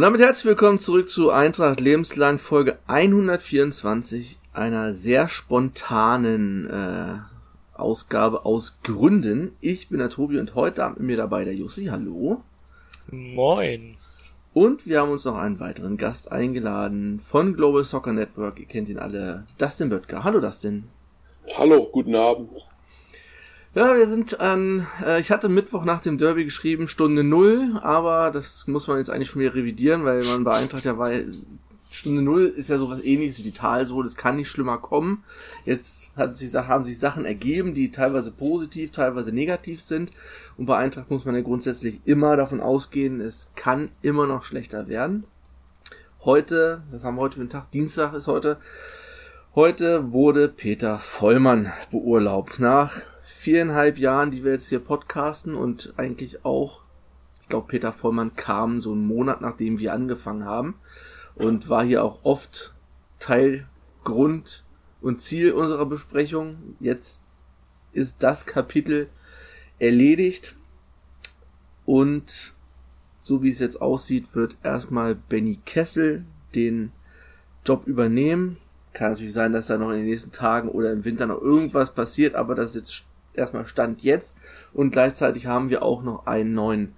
Und damit herzlich willkommen zurück zu Eintracht Lebenslang Folge 124, einer sehr spontanen äh, Ausgabe aus Gründen. Ich bin der Tobi und heute Abend mit mir dabei der Jussi. Hallo. Moin. Und wir haben uns noch einen weiteren Gast eingeladen von Global Soccer Network. Ihr kennt ihn alle. Dustin Böttger. Hallo Dustin. Hallo, guten Abend. Ja, wir sind an, äh, ich hatte Mittwoch nach dem Derby geschrieben, Stunde Null, aber das muss man jetzt eigentlich schon wieder revidieren, weil man bei Eintracht ja war, Stunde Null ist ja sowas ähnliches wie die Talsohle, es kann nicht schlimmer kommen. Jetzt hat sich, haben sich Sachen ergeben, die teilweise positiv, teilweise negativ sind. Und bei Eintracht muss man ja grundsätzlich immer davon ausgehen, es kann immer noch schlechter werden. Heute, das haben wir heute für den Tag, Dienstag ist heute, heute wurde Peter Vollmann beurlaubt. Nach viereinhalb Jahren, die wir jetzt hier podcasten und eigentlich auch, ich glaube, Peter Vollmann kam so einen Monat, nachdem wir angefangen haben und war hier auch oft Teil, Grund und Ziel unserer Besprechung. Jetzt ist das Kapitel erledigt und so wie es jetzt aussieht, wird erstmal Benny Kessel den Job übernehmen. Kann natürlich sein, dass da noch in den nächsten Tagen oder im Winter noch irgendwas passiert, aber das ist jetzt erstmal Stand jetzt. Und gleichzeitig haben wir auch noch einen neuen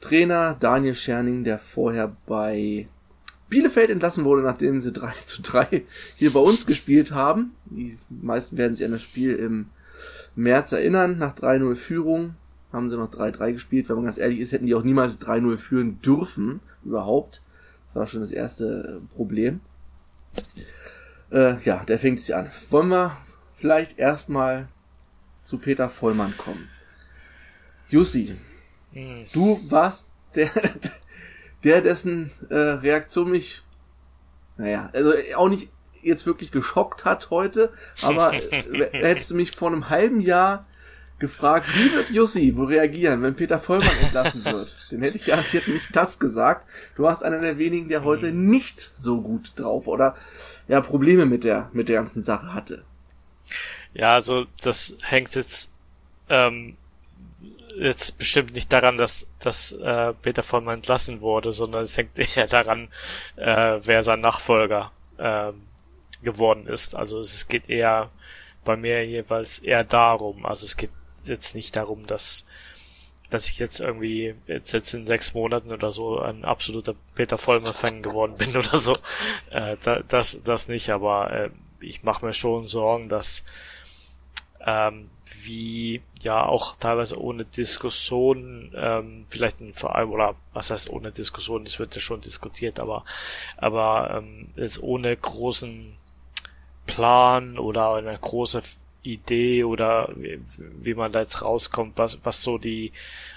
Trainer, Daniel Scherning, der vorher bei Bielefeld entlassen wurde, nachdem sie 3 zu 3 hier bei uns gespielt haben. Die meisten werden sich an das Spiel im März erinnern. Nach 3-0 Führung haben sie noch 3-3 gespielt. Wenn man ganz ehrlich ist, hätten die auch niemals 3-0 führen dürfen. Überhaupt. Das war schon das erste Problem. Äh, ja, der fängt sich an. Wollen wir vielleicht erstmal zu Peter Vollmann kommen. Jussi, hm. du warst der, der dessen äh, Reaktion mich, naja, also auch nicht jetzt wirklich geschockt hat heute, aber äh, hättest du mich vor einem halben Jahr gefragt, wie wird Jussi wohl reagieren, wenn Peter Vollmann entlassen wird? Den hätte ich garantiert nicht das gesagt. Du warst einer der wenigen, der heute hm. nicht so gut drauf oder ja Probleme mit der mit der ganzen Sache hatte. Ja, also das hängt jetzt ähm, jetzt bestimmt nicht daran, dass, dass äh, Peter Vollmann entlassen wurde, sondern es hängt eher daran, äh, wer sein Nachfolger äh, geworden ist. Also es geht eher bei mir jeweils eher darum. Also es geht jetzt nicht darum, dass dass ich jetzt irgendwie jetzt, jetzt in sechs Monaten oder so ein absoluter Peter Vollmann-Fan geworden bin oder so. Äh, das, das nicht, aber äh, ich mache mir schon Sorgen, dass ähm, wie ja auch teilweise ohne Diskussion ähm, vielleicht ein Verein oder was heißt ohne Diskussion, das wird ja schon diskutiert, aber aber ähm, jetzt ohne großen Plan oder eine große Idee oder wie, wie man da jetzt rauskommt, was was so die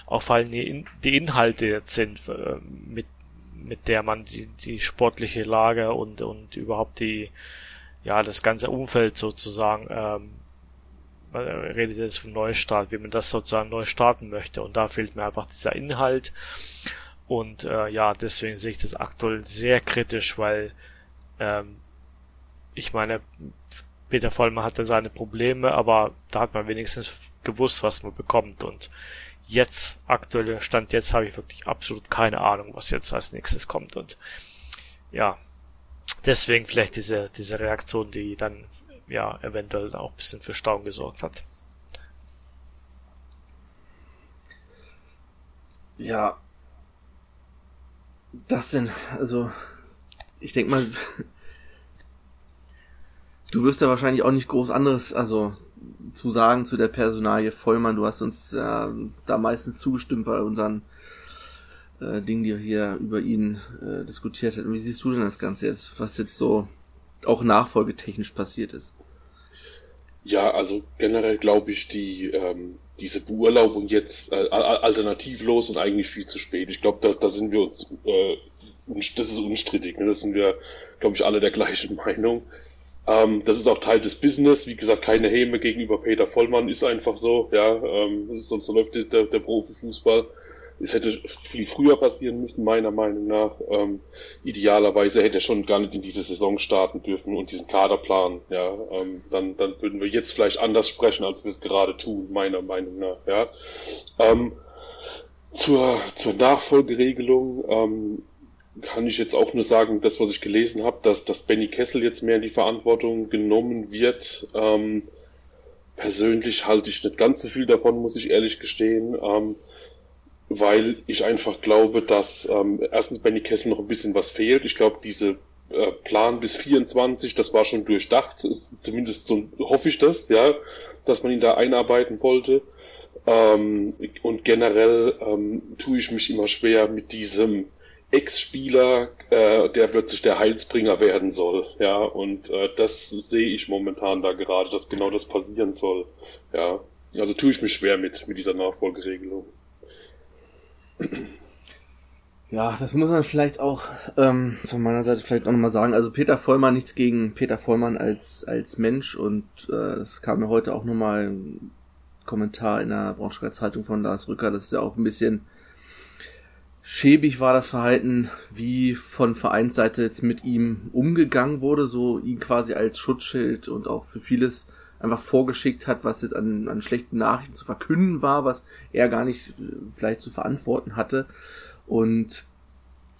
auffallende die Inhalte jetzt sind äh, mit mit der man die, die sportliche Lage und und überhaupt die ja das ganze Umfeld sozusagen ähm, man redet jetzt vom Neustart, wie man das sozusagen neu starten möchte. Und da fehlt mir einfach dieser Inhalt. Und äh, ja, deswegen sehe ich das aktuell sehr kritisch, weil ähm, ich meine, Peter Vollmer hatte seine Probleme, aber da hat man wenigstens gewusst, was man bekommt. Und jetzt, aktuelle Stand jetzt, habe ich wirklich absolut keine Ahnung, was jetzt als nächstes kommt. Und ja, deswegen vielleicht diese, diese Reaktion, die dann ja eventuell auch ein bisschen für Staunen gesorgt hat. Ja, das denn, also ich denke mal, du wirst ja wahrscheinlich auch nicht groß anderes, also zu sagen zu der Personalie Vollmann. Du hast uns äh, da meistens zugestimmt bei unseren äh, Dingen, die wir hier über ihn äh, diskutiert hätten. Wie siehst du denn das Ganze jetzt, was jetzt so auch nachfolgetechnisch passiert ist? Ja, also generell glaube ich, die ähm, diese Beurlaubung jetzt äh, alternativlos und eigentlich viel zu spät. Ich glaube, da, da sind wir uns, äh, das ist unstrittig. Ne? Das sind wir, glaube ich, alle der gleichen Meinung. Ähm, das ist auch Teil des Business. Wie gesagt, keine Häme gegenüber Peter Vollmann ist einfach so. Ja, ähm, sonst so läuft der, der Profifußball. Es hätte viel früher passieren müssen, meiner Meinung nach. Ähm, idealerweise hätte er schon gar nicht in diese Saison starten dürfen und diesen Kaderplan. Ja, ähm, dann, dann würden wir jetzt vielleicht anders sprechen, als wir es gerade tun, meiner Meinung nach. Ja. Ähm, zur, zur Nachfolgeregelung. Ähm, kann ich jetzt auch nur sagen, das, was ich gelesen habe, dass, dass Benny Kessel jetzt mehr in die Verantwortung genommen wird. Ähm, persönlich halte ich nicht ganz so viel davon, muss ich ehrlich gestehen, ähm, weil ich einfach glaube, dass ähm, erstens Benny Kessel noch ein bisschen was fehlt. Ich glaube, diese äh, Plan bis 24, das war schon durchdacht, zumindest so hoffe ich das, ja, dass man ihn da einarbeiten wollte. Ähm, und generell ähm, tue ich mich immer schwer mit diesem Ex-Spieler, äh, der plötzlich der Heilsbringer werden soll. Ja, und äh, das sehe ich momentan da gerade, dass genau das passieren soll. Ja, also tue ich mich schwer mit, mit dieser Nachfolgeregelung. Ja, das muss man vielleicht auch ähm, von meiner Seite vielleicht auch nochmal sagen. Also Peter Vollmann, nichts gegen Peter Vollmann als, als Mensch. Und äh, es kam mir heute auch nochmal ein Kommentar in der Braunschweiger Zeitung von Lars Rücker, das ist ja auch ein bisschen schäbig war das Verhalten, wie von Vereinsseite jetzt mit ihm umgegangen wurde, so ihn quasi als Schutzschild und auch für vieles einfach vorgeschickt hat, was jetzt an, an schlechten Nachrichten zu verkünden war, was er gar nicht äh, vielleicht zu verantworten hatte. Und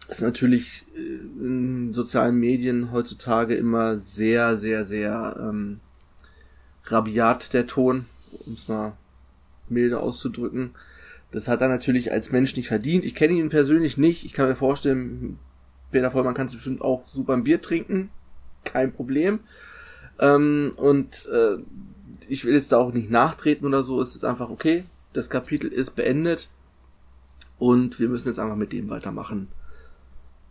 ist natürlich äh, in sozialen Medien heutzutage immer sehr, sehr, sehr ähm, rabiat der Ton, um es mal milde auszudrücken. Das hat er natürlich als Mensch nicht verdient. Ich kenne ihn persönlich nicht. Ich kann mir vorstellen, Peter Vollmann kann es bestimmt auch super ein Bier trinken. Kein Problem. Ähm, und äh, ich will jetzt da auch nicht nachtreten oder so. Es ist einfach okay. Das Kapitel ist beendet. Und wir müssen jetzt einfach mit dem weitermachen,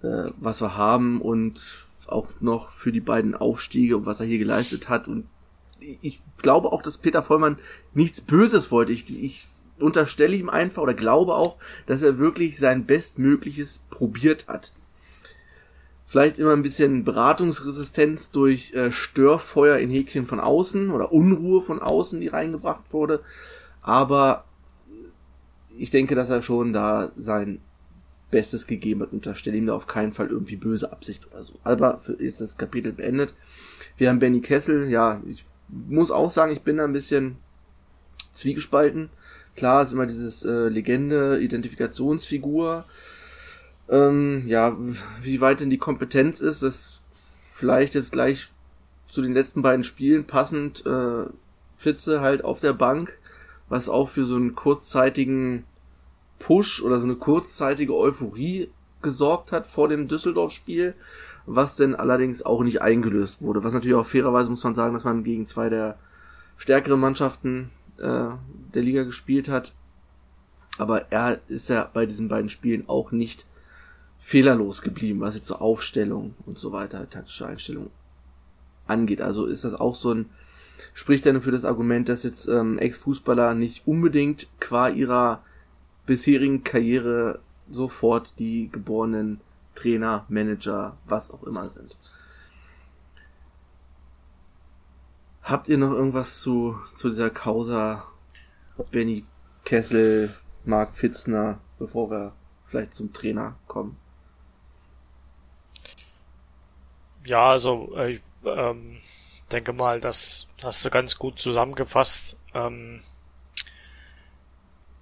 äh, was wir haben und auch noch für die beiden Aufstiege und was er hier geleistet hat. Und ich glaube auch, dass Peter Vollmann nichts Böses wollte. Ich, ich unterstelle ihm einfach oder glaube auch, dass er wirklich sein Bestmögliches probiert hat. Vielleicht immer ein bisschen Beratungsresistenz durch äh, Störfeuer in Häkchen von außen oder Unruhe von außen, die reingebracht wurde. Aber ich denke, dass er schon da sein Bestes gegeben hat. Unterstelle ihm da auf keinen Fall irgendwie böse Absicht oder so. Aber für jetzt das Kapitel beendet. Wir haben Benny Kessel. Ja, ich muss auch sagen, ich bin da ein bisschen zwiegespalten. Klar ist immer dieses äh, Legende, Identifikationsfigur. Ähm, ja, wie weit denn die Kompetenz ist, das vielleicht jetzt gleich zu den letzten beiden Spielen passend äh, Fitze halt auf der Bank, was auch für so einen kurzzeitigen Push oder so eine kurzzeitige Euphorie gesorgt hat vor dem Düsseldorf-Spiel, was denn allerdings auch nicht eingelöst wurde. Was natürlich auch fairerweise muss man sagen, dass man gegen zwei der stärkeren Mannschaften äh, der Liga gespielt hat. Aber er ist ja bei diesen beiden Spielen auch nicht fehlerlos geblieben, was jetzt so Aufstellung und so weiter, taktische Einstellung angeht. Also ist das auch so ein, spricht dann für das Argument, dass jetzt ähm, Ex-Fußballer nicht unbedingt qua ihrer bisherigen Karriere sofort die geborenen Trainer, Manager, was auch immer sind. Habt ihr noch irgendwas zu, zu dieser Causa Benny Kessel, Mark Fitzner, bevor wir vielleicht zum Trainer kommen? Ja, also ich ähm, denke mal, das hast du ganz gut zusammengefasst. Ähm,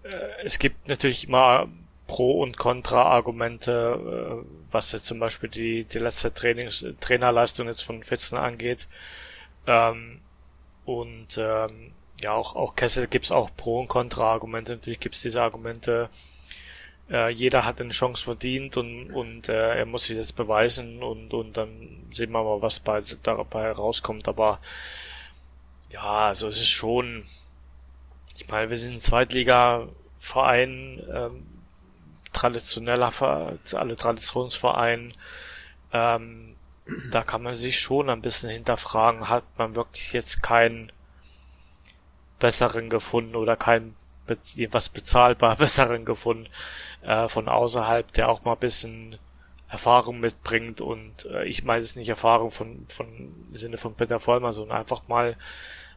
äh, es gibt natürlich immer Pro- und Kontra-Argumente, äh, was jetzt zum Beispiel die, die letzte Trainings Trainerleistung jetzt von Fitzner angeht. Ähm, und ähm, ja, auch, auch Kessel gibt's auch Pro- und Kontra-Argumente. Natürlich gibt's diese Argumente, äh, jeder hat eine Chance verdient und, und äh, er muss sich jetzt beweisen und, und dann sehen wir mal, was bei, dabei rauskommt. Aber ja, also es ist schon, ich meine, wir sind ein Zweitliga-Verein, ähm, traditioneller, alle Traditionsverein, ähm, da kann man sich schon ein bisschen hinterfragen, hat man wirklich jetzt keinen besseren gefunden oder keinen was bezahlbar besseren gefunden äh, von außerhalb, der auch mal ein bisschen Erfahrung mitbringt und äh, ich meine es nicht Erfahrung von von im Sinne von Peter Vollmer, sondern einfach mal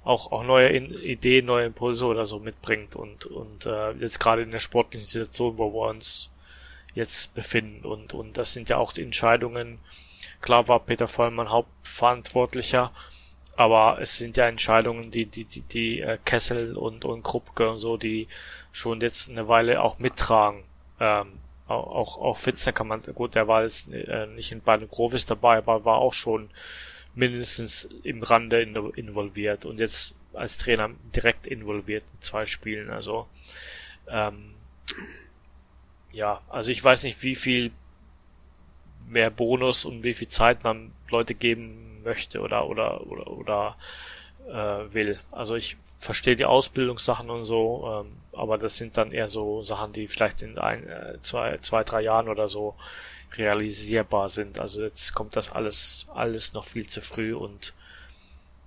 auch auch neue in Ideen, neue Impulse oder so mitbringt und und äh, jetzt gerade in der sportlichen Situation, wo wir uns jetzt befinden und und das sind ja auch die Entscheidungen, Klar war Peter Vollmann Hauptverantwortlicher, aber es sind ja Entscheidungen, die die die, die äh, Kessel und und Kruppke und so, die schon jetzt eine Weile auch mittragen. Ähm, auch, auch Fitzner kann man, gut, der war jetzt äh, nicht in beiden Grovis dabei, aber war auch schon mindestens im Rande involviert und jetzt als Trainer direkt involviert in zwei Spielen. Also ähm, ja, also ich weiß nicht, wie viel mehr Bonus und wie viel Zeit man Leute geben möchte oder oder oder oder äh, will. Also ich verstehe die Ausbildungssachen und so, ähm, aber das sind dann eher so Sachen, die vielleicht in ein, äh, zwei, zwei, drei Jahren oder so realisierbar sind. Also jetzt kommt das alles, alles noch viel zu früh und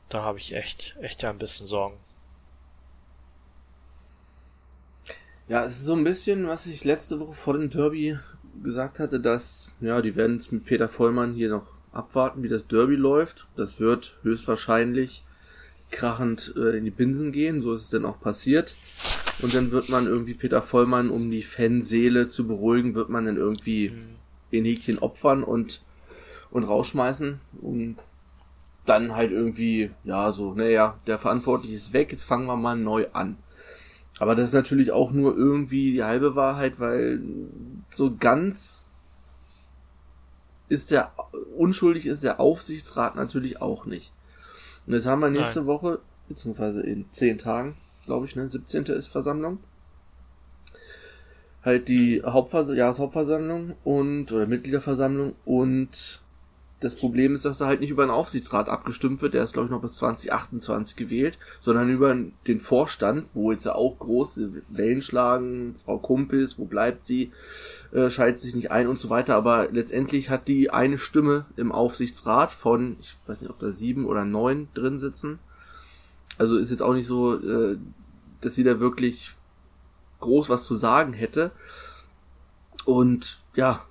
da habe ich echt, echt ein bisschen Sorgen. Ja, es ist so ein bisschen, was ich letzte Woche vor dem Derby gesagt hatte, dass, ja, die werden es mit Peter Vollmann hier noch abwarten, wie das Derby läuft. Das wird höchstwahrscheinlich krachend äh, in die Binsen gehen, so ist es dann auch passiert. Und dann wird man irgendwie Peter Vollmann, um die Fanseele zu beruhigen, wird man dann irgendwie mhm. in Häkchen opfern und, und rausschmeißen, um dann halt irgendwie, ja, so, naja, der Verantwortliche ist weg, jetzt fangen wir mal neu an. Aber das ist natürlich auch nur irgendwie die halbe Wahrheit, weil so ganz ist der, unschuldig ist der Aufsichtsrat natürlich auch nicht. Und jetzt haben wir nächste Nein. Woche, beziehungsweise in zehn Tagen, glaube ich, ne, 17. ist Versammlung. Halt die Hauptvers Jahreshauptversammlung und, oder Mitgliederversammlung und das Problem ist, dass da halt nicht über einen Aufsichtsrat abgestimmt wird, der ist glaube ich noch bis 2028 gewählt, sondern über den Vorstand, wo jetzt ja auch große Wellen schlagen, Frau Kumpels, wo bleibt sie, äh, schaltet sich nicht ein und so weiter, aber letztendlich hat die eine Stimme im Aufsichtsrat von, ich weiß nicht, ob da sieben oder neun drin sitzen. Also ist jetzt auch nicht so, äh, dass sie da wirklich groß was zu sagen hätte. Und ja,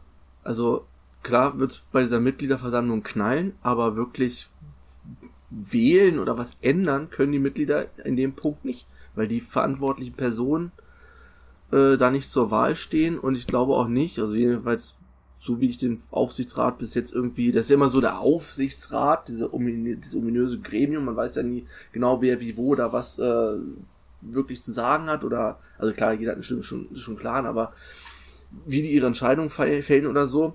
also klar wird es bei dieser Mitgliederversammlung knallen, aber wirklich wählen oder was ändern können die Mitglieder in dem Punkt nicht, weil die verantwortlichen Personen äh, da nicht zur Wahl stehen und ich glaube auch nicht, also jedenfalls so wie ich den Aufsichtsrat bis jetzt irgendwie, das ist ja immer so der Aufsichtsrat, diese, dieses ominöse Gremium, man weiß ja nie genau, wer wie wo da was äh, wirklich zu sagen hat oder, also klar, jeder hat eine Stimme schon, schon klar, aber wie die ihre Entscheidung fällen oder so,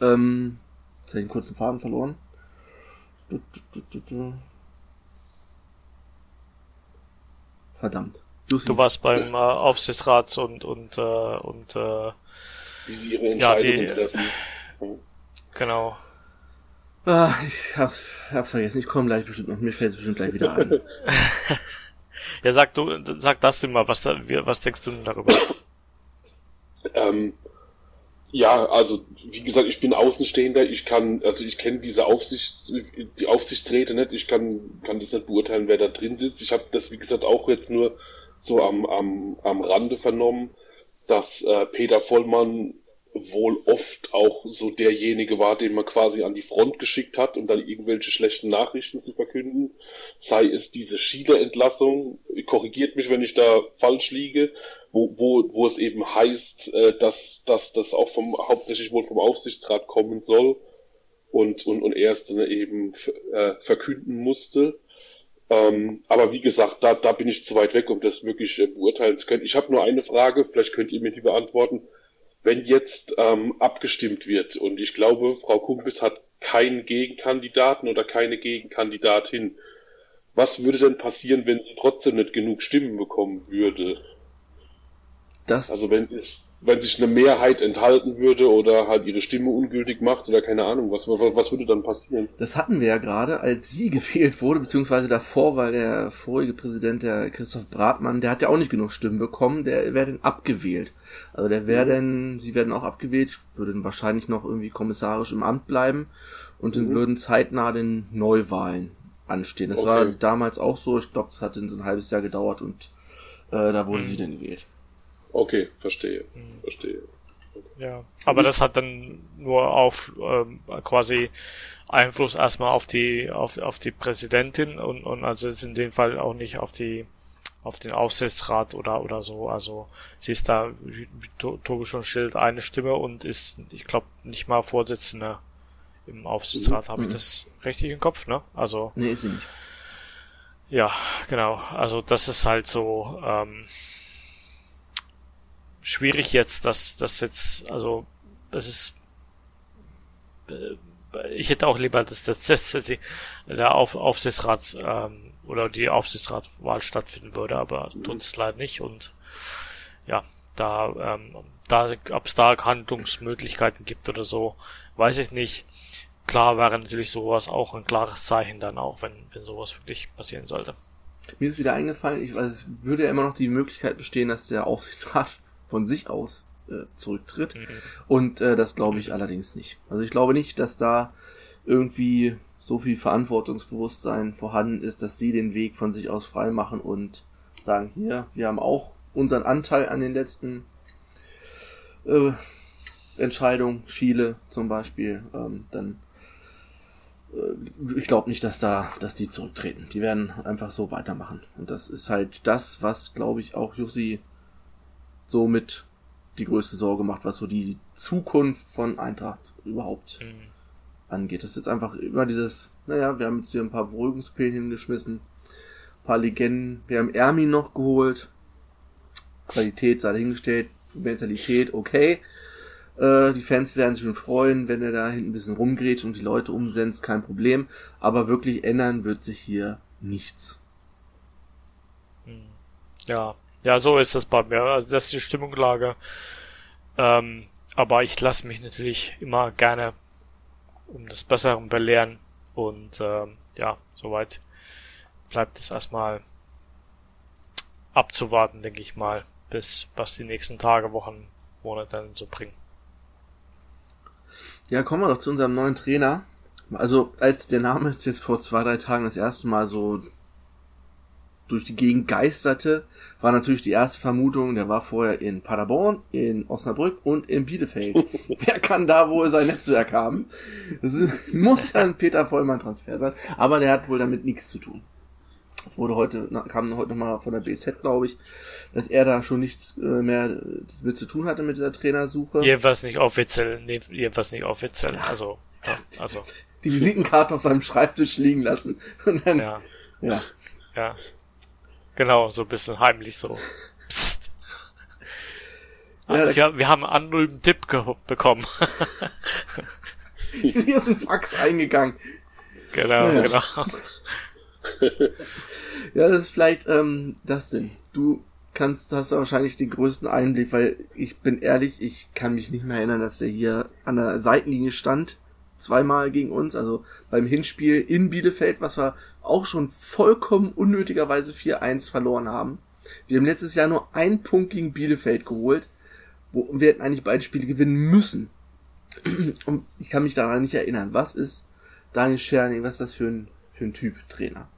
ähm, jetzt habe ich einen kurzen Faden verloren. Verdammt. Lucy. Du warst beim äh, Aufsichtsrats und und äh, und äh, wie sie ihre Entscheidungen ja, die, treffen. Genau. Ah, ich hab's, hab's vergessen. Ich komme gleich bestimmt noch. Mir fällt es bestimmt gleich wieder ein. ja, sag du, sag das du mal. Was da, was denkst du denn darüber? Ähm, ja, also wie gesagt, ich bin Außenstehender, ich kann, also ich kenne diese Aufsicht, die Aufsichtsräte nicht, ich kann, kann das nicht beurteilen, wer da drin sitzt. Ich habe das, wie gesagt, auch jetzt nur so am, am, am Rande vernommen, dass äh, Peter Vollmann wohl oft auch so derjenige war, den man quasi an die Front geschickt hat, um dann irgendwelche schlechten Nachrichten zu verkünden. Sei es diese Schiederentlassung, korrigiert mich, wenn ich da falsch liege, wo, wo, wo es eben heißt, äh, dass, dass das auch vom hauptsächlich wohl vom Aufsichtsrat kommen soll und, und, und er es dann eben äh, verkünden musste. Ähm, aber wie gesagt, da, da bin ich zu weit weg, um das wirklich äh, beurteilen zu können. Ich habe nur eine Frage, vielleicht könnt ihr mir die beantworten wenn jetzt ähm, abgestimmt wird und ich glaube, Frau Kumpis hat keinen Gegenkandidaten oder keine Gegenkandidatin, was würde denn passieren, wenn sie trotzdem nicht genug Stimmen bekommen würde? Das also wenn es wenn sich eine Mehrheit enthalten würde oder halt ihre Stimme ungültig macht oder keine Ahnung, was, was, was würde dann passieren? Das hatten wir ja gerade, als sie gewählt wurde, beziehungsweise davor, weil der vorige Präsident, der Christoph Bratmann, der hat ja auch nicht genug Stimmen bekommen, der wäre dann abgewählt. Also der wäre mhm. dann, sie werden auch abgewählt, würden wahrscheinlich noch irgendwie kommissarisch im Amt bleiben und dann mhm. würden zeitnah den Neuwahlen anstehen. Das okay. war damals auch so, ich glaube, das hat dann so ein halbes Jahr gedauert und äh, da wurde mhm. sie dann gewählt. Okay, verstehe. Mhm. Verstehe. Okay. Ja, aber das hat dann nur auf ähm, quasi Einfluss erstmal auf die auf, auf die Präsidentin und, und also jetzt in dem Fall auch nicht auf die auf den Aufsichtsrat oder oder so. Also sie ist da, wie Tobi schon stellt, eine Stimme und ist, ich glaube, nicht mal Vorsitzende im Aufsichtsrat. Mhm. Habe ich das richtig im Kopf, ne? Also. Nee, ist sie nicht. Ja, genau. Also das ist halt so, ähm, schwierig jetzt, dass das jetzt, also es ist äh, ich hätte auch lieber, dass, dass, dass, dass der Auf, Aufsichtsrat ähm, oder die Aufsichtsratwahl stattfinden würde, aber tut es leider nicht und ja, da, ähm, da ob es da Handlungsmöglichkeiten gibt oder so, weiß ich nicht. Klar wäre natürlich sowas auch ein klares Zeichen dann auch, wenn, wenn sowas wirklich passieren sollte. Mir ist wieder eingefallen, ich, also es würde ja immer noch die Möglichkeit bestehen, dass der Aufsichtsrat von sich aus äh, zurücktritt. Mhm. Und äh, das glaube ich allerdings nicht. Also ich glaube nicht, dass da irgendwie so viel Verantwortungsbewusstsein vorhanden ist, dass sie den Weg von sich aus frei machen und sagen, hier, wir haben auch unseren Anteil an den letzten äh, Entscheidungen, Chile zum Beispiel, ähm, dann äh, ich glaube nicht, dass da, dass die zurücktreten. Die werden einfach so weitermachen. Und das ist halt das, was, glaube ich, auch Jussi so mit die größte Sorge macht, was so die Zukunft von Eintracht überhaupt mhm. angeht. Das ist jetzt einfach immer dieses, naja, wir haben jetzt hier ein paar Beruhigungspillen hingeschmissen, ein paar Legenden, wir haben Ermi noch geholt, Qualität sei dahingestellt, Mentalität, okay. Äh, die Fans werden sich schon freuen, wenn er da hinten ein bisschen rumgrätscht und die Leute umsetzt, kein Problem. Aber wirklich ändern wird sich hier nichts. Ja, ja, so ist das bei mir. Also das ist die Stimmungslage. Ähm, aber ich lasse mich natürlich immer gerne um das Bessere belehren. Und ähm, ja, soweit bleibt es erstmal abzuwarten, denke ich mal, bis was die nächsten Tage, Wochen, Monate dann so bringen. Ja, kommen wir doch zu unserem neuen Trainer. Also, als der Name jetzt vor zwei, drei Tagen das erste Mal so durch die Gegend geisterte, war natürlich die erste Vermutung, der war vorher in Paderborn, in Osnabrück und in Bielefeld. Wer kann da wohl sein Netzwerk haben? Das muss ja ein Peter Vollmann-Transfer sein, aber der hat wohl damit nichts zu tun. Es wurde heute, kam heute nochmal von der BZ, glaube ich, dass er da schon nichts äh, mehr mit zu tun hatte mit dieser Trainersuche. Jedenfalls nicht offiziell, nee, jedenfalls nicht offiziell, also, ja, also. Die Visitenkarte auf seinem Schreibtisch liegen lassen. Und dann, ja. Ja. Ja. Genau, so ein bisschen heimlich so. Psst. Ja, wir, wir haben einen anonymen Tipp bekommen. Hier ist ein Fax eingegangen. Genau, ja. genau. ja, das ist vielleicht ähm, das denn. Du kannst, hast wahrscheinlich den größten Einblick, weil ich bin ehrlich, ich kann mich nicht mehr erinnern, dass der hier an der Seitenlinie stand zweimal gegen uns, also beim Hinspiel in Bielefeld, was wir auch schon vollkommen unnötigerweise 4-1 verloren haben. Wir haben letztes Jahr nur einen Punkt gegen Bielefeld geholt, wo wir hätten eigentlich beide Spiele gewinnen müssen. Und ich kann mich daran nicht erinnern. Was ist Daniel Scherning, was ist das für ein, für ein Typ Trainer?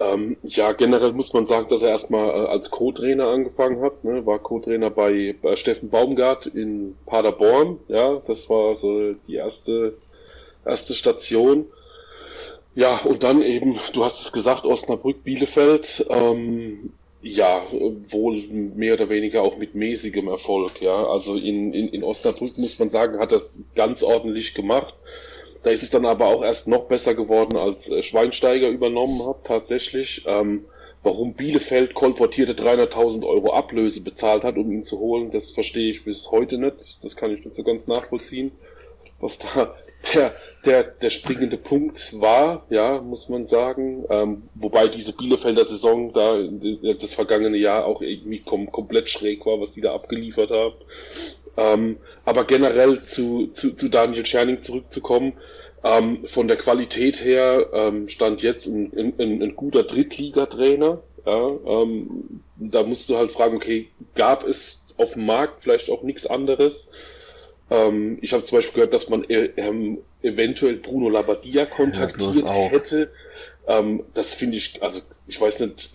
Ähm, ja, generell muss man sagen, dass er erstmal äh, als Co-Trainer angefangen hat. Ne? War Co-Trainer bei, bei Steffen Baumgart in Paderborn. Ja, das war so die erste erste Station. Ja, und dann eben, du hast es gesagt, Osnabrück, Bielefeld. Ähm, ja, wohl mehr oder weniger auch mit mäßigem Erfolg. Ja, also in, in, in Osnabrück muss man sagen, hat das ganz ordentlich gemacht. Da ist es dann aber auch erst noch besser geworden, als äh, Schweinsteiger übernommen hat, tatsächlich. Ähm, warum Bielefeld kolportierte 300.000 Euro Ablöse bezahlt hat, um ihn zu holen, das verstehe ich bis heute nicht. Das kann ich nicht so ganz nachvollziehen, was da der, der, der springende Punkt war, ja, muss man sagen. Ähm, wobei diese Bielefelder Saison da das vergangene Jahr auch irgendwie kom komplett schräg war, was die da abgeliefert haben. Ähm, aber generell zu, zu, zu Daniel Scherning zurückzukommen, ähm, von der Qualität her ähm, stand jetzt ein, ein, ein guter Drittligatrainer. Ja, ähm, da musst du halt fragen, okay, gab es auf dem Markt vielleicht auch nichts anderes? Ähm, ich habe zum Beispiel gehört, dass man äh, ähm, eventuell Bruno Labbadia kontaktiert ja, hätte. Ähm, das finde ich, also ich weiß nicht,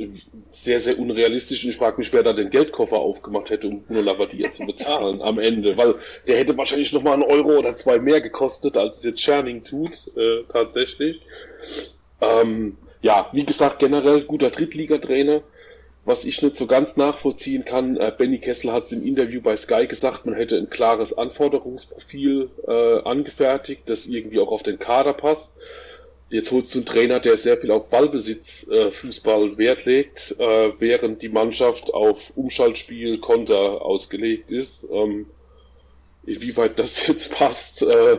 sehr, sehr unrealistisch und ich frage mich, wer da den Geldkoffer aufgemacht hätte, um Bruno Labbadia zu bezahlen am Ende, weil der hätte wahrscheinlich nochmal einen Euro oder zwei mehr gekostet, als es jetzt Scherning tut, äh, tatsächlich. Ähm, ja, wie gesagt, generell guter Drittligatrainer. Was ich nicht so ganz nachvollziehen kann, äh, Benny Kessel hat im Interview bei Sky gesagt, man hätte ein klares Anforderungsprofil äh, angefertigt, das irgendwie auch auf den Kader passt. Jetzt holst du einen Trainer, der sehr viel auf Ballbesitz äh, Fußball Wert legt, äh, während die Mannschaft auf Umschaltspiel Konter ausgelegt ist. Ähm, inwieweit das jetzt passt, äh,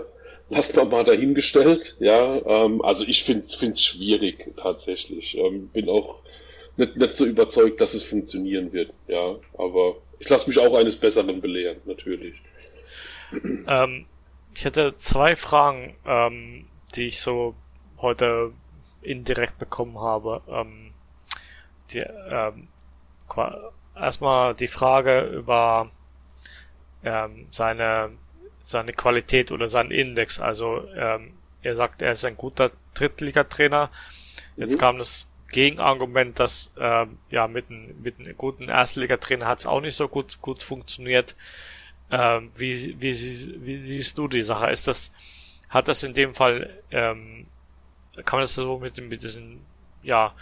lassen wir mal dahingestellt. Ja, ähm, also ich finde es schwierig tatsächlich. Ähm, bin auch nicht, nicht so überzeugt, dass es funktionieren wird. Ja, aber ich lasse mich auch eines Besseren belehren, natürlich. Ähm, ich hätte zwei Fragen, ähm, die ich so heute indirekt bekommen habe. Ähm, die, ähm, erstmal die Frage über ähm, seine seine Qualität oder seinen Index. Also ähm, er sagt, er ist ein guter Drittligatrainer. Jetzt mhm. kam das Gegenargument, dass ähm, ja mit einem, mit einem guten Erstligatrainer hat es auch nicht so gut gut funktioniert. Ähm, wie, wie, wie siehst du die Sache? Ist das hat das in dem Fall ähm, kann man das so mit, mit diesen ja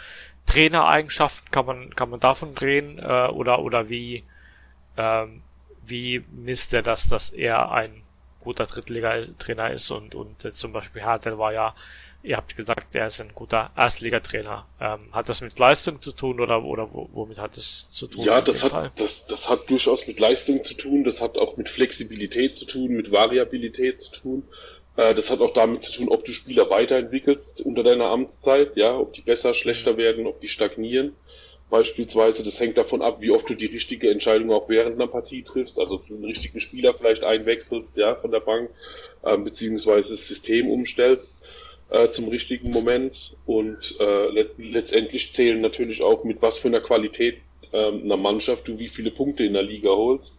Trainereigenschaften kann man kann man davon reden äh, oder oder wie ähm, wie misst er das, dass er ein guter Drittliga-Trainer ist und, und zum Beispiel Hertel war ja, ihr habt gesagt, er ist ein guter Erstligatrainer. Ähm, hat das mit Leistung zu tun oder, oder womit hat es zu tun? Ja, das hat, das, das hat durchaus mit Leistung zu tun, das hat auch mit Flexibilität zu tun, mit Variabilität zu tun. Äh, das hat auch damit zu tun, ob du Spieler weiterentwickelst unter deiner Amtszeit, ja, ob die besser, schlechter werden, ob die stagnieren. Beispielsweise. Das hängt davon ab, wie oft du die richtige Entscheidung auch während einer Partie triffst, also den richtigen Spieler vielleicht einwechselst, ja, von der Bank, äh, beziehungsweise das System umstellst äh, zum richtigen Moment. Und äh, let letztendlich zählen natürlich auch mit was für einer Qualität äh, einer Mannschaft du wie viele Punkte in der Liga holst.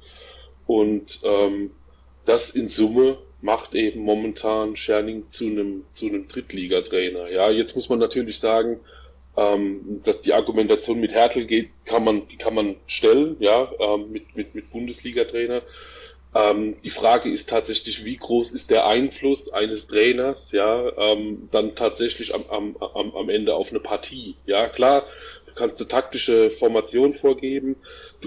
Und ähm, das in Summe macht eben momentan Scherning zu einem zu einem Drittligatrainer. Ja, jetzt muss man natürlich sagen, ähm, dass die Argumentation mit Hertel geht, kann man, kann man stellen, ja, ähm, mit, mit, mit Bundesliga-Trainer. Ähm, die Frage ist tatsächlich, wie groß ist der Einfluss eines Trainers, ja, ähm, dann tatsächlich am, am, am, am Ende auf eine Partie. Ja, klar, du kannst eine taktische Formation vorgeben,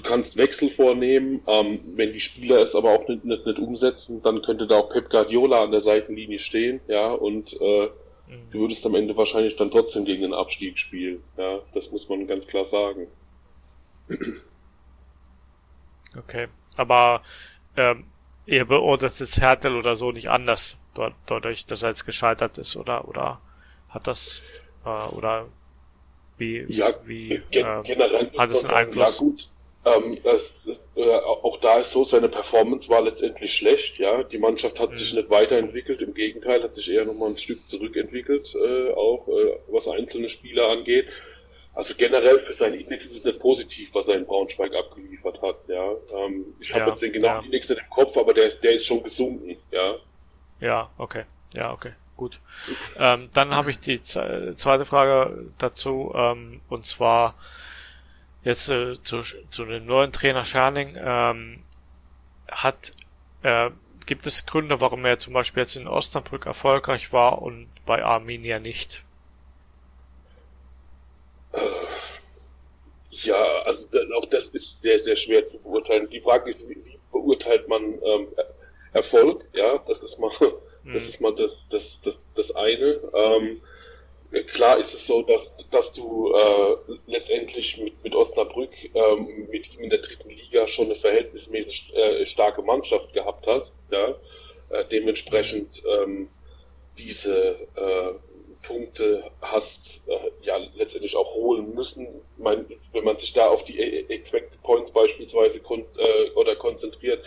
du kannst Wechsel vornehmen, ähm, wenn die Spieler es aber auch nicht, nicht, nicht umsetzen, dann könnte da auch Pep Guardiola an der Seitenlinie stehen, ja, und äh, Mhm. Du würdest am Ende wahrscheinlich dann trotzdem gegen den Abstieg spielen. Ja, das muss man ganz klar sagen. Okay, aber ähm, ihr beurteilt das Hertel oder so nicht anders, dadurch, dass er jetzt gescheitert ist, oder oder hat das äh, oder wie ja, wie ähm, generell hat es einen Einfluss? Ja, gut. Ähm, das, äh, auch da ist so, seine Performance war letztendlich schlecht, ja. Die Mannschaft hat mhm. sich nicht weiterentwickelt, im Gegenteil, hat sich eher nochmal ein Stück zurückentwickelt, äh, auch äh, was einzelne Spieler angeht. Also generell für seinen Index ist es nicht positiv, was er in Braunschweig abgeliefert hat, ja. Ähm, ich habe ja, jetzt den genauen ja. Index nicht im Kopf, aber der, der ist schon gesunken, ja. Ja, okay. Ja, okay. Gut. Ähm, dann habe ich die zweite Frage dazu, ähm, und zwar, Jetzt äh, zu, zu dem neuen Trainer Scherning ähm, hat äh, gibt es Gründe, warum er zum Beispiel jetzt in Osnabrück erfolgreich war und bei Arminia nicht? Ja, also auch das ist sehr, sehr schwer zu beurteilen. Die Frage ist, wie, beurteilt man ähm, Erfolg? Ja, das ist mal, das ist mal das, das, das, das eine. Ähm, klar ist es so, dass, dass du äh, letztendlich mit, mit Osnabrück ähm, mit ihm in der dritten Liga schon eine verhältnismäßig äh, starke Mannschaft gehabt hast, ja, äh, dementsprechend ähm, diese äh, Punkte hast äh, ja letztendlich auch holen müssen. Mein, wenn man sich da auf die Expected Points beispielsweise kon äh, oder konzentriert,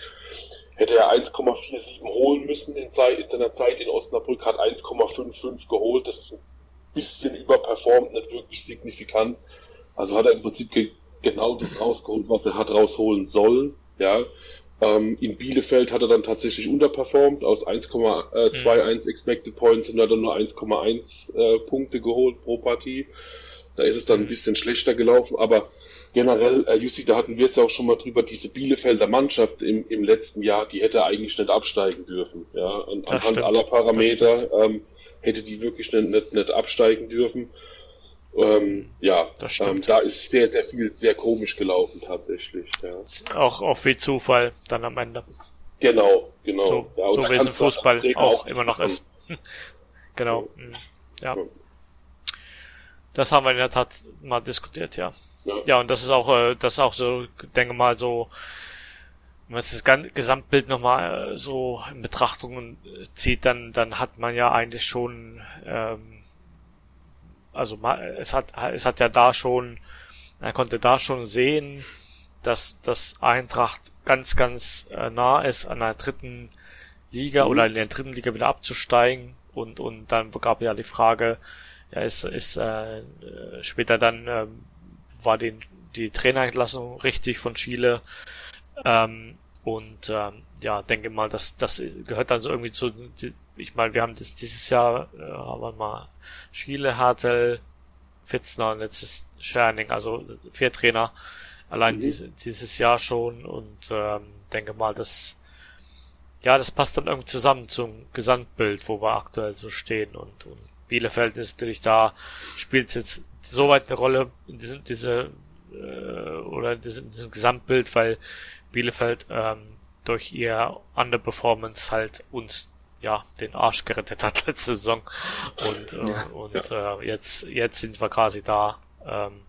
hätte er 1,47 holen müssen in seiner Zeit in Osnabrück, hat 1,55 geholt. Das ist ein bisschen überperformt, nicht wirklich signifikant. Also hat er im Prinzip ge genau das rausgeholt, was er hat rausholen sollen. Ja. Ähm, in Bielefeld hat er dann tatsächlich unterperformt. Aus 1,21 mhm. Expected Points sind er dann nur 1,1 äh, Punkte geholt pro Partie. Da ist es dann ein bisschen schlechter gelaufen, aber generell, äh, Jussi, da hatten wir es ja auch schon mal drüber, diese Bielefelder Mannschaft im, im letzten Jahr, die hätte eigentlich nicht absteigen dürfen. Ja, An, anhand stimmt. aller Parameter. Ähm, hätte die wirklich nicht, nicht, nicht absteigen dürfen. Ähm, ja, das stimmt. Ähm, da ist sehr, sehr viel sehr komisch gelaufen tatsächlich. Ja. Auch, auch viel Zufall dann am Ende. Genau, genau. So, ja, so wie es im Fußball auch, auch immer noch ist. genau. Ja. ja. Das haben wir in der Tat mal diskutiert, ja. Ja, ja und das ist auch, äh, das ist auch so, denke mal, so, wenn man das ganze Gesamtbild nochmal äh, so in Betrachtung zieht, dann, dann hat man ja eigentlich schon, ähm, also es hat, es hat ja da schon, er konnte da schon sehen, dass das Eintracht ganz, ganz äh, nah ist an der dritten Liga mhm. oder in der dritten Liga wieder abzusteigen und und dann gab ja die Frage, ja ist ist äh, später dann äh, war die die Trainerentlassung richtig von Chile ähm, und ähm, ja denke mal, dass das gehört dann so irgendwie zu ich meine, wir haben das dieses Jahr äh, haben wir mal Chile, Hartel, Fitzner und letztes Scherning, also vier Trainer allein mhm. diese, dieses Jahr schon und ähm, denke mal, dass ja, das passt dann irgendwie zusammen zum Gesamtbild, wo wir aktuell so stehen und, und Bielefeld ist natürlich da, spielt jetzt soweit eine Rolle in diesem, diese, äh, oder in diesem, in diesem Gesamtbild, weil Bielefeld ähm, durch ihr Underperformance halt uns ja den Arsch gerettet hat letzte Saison und äh, ja, und ja. Äh, jetzt jetzt sind wir quasi da ähm,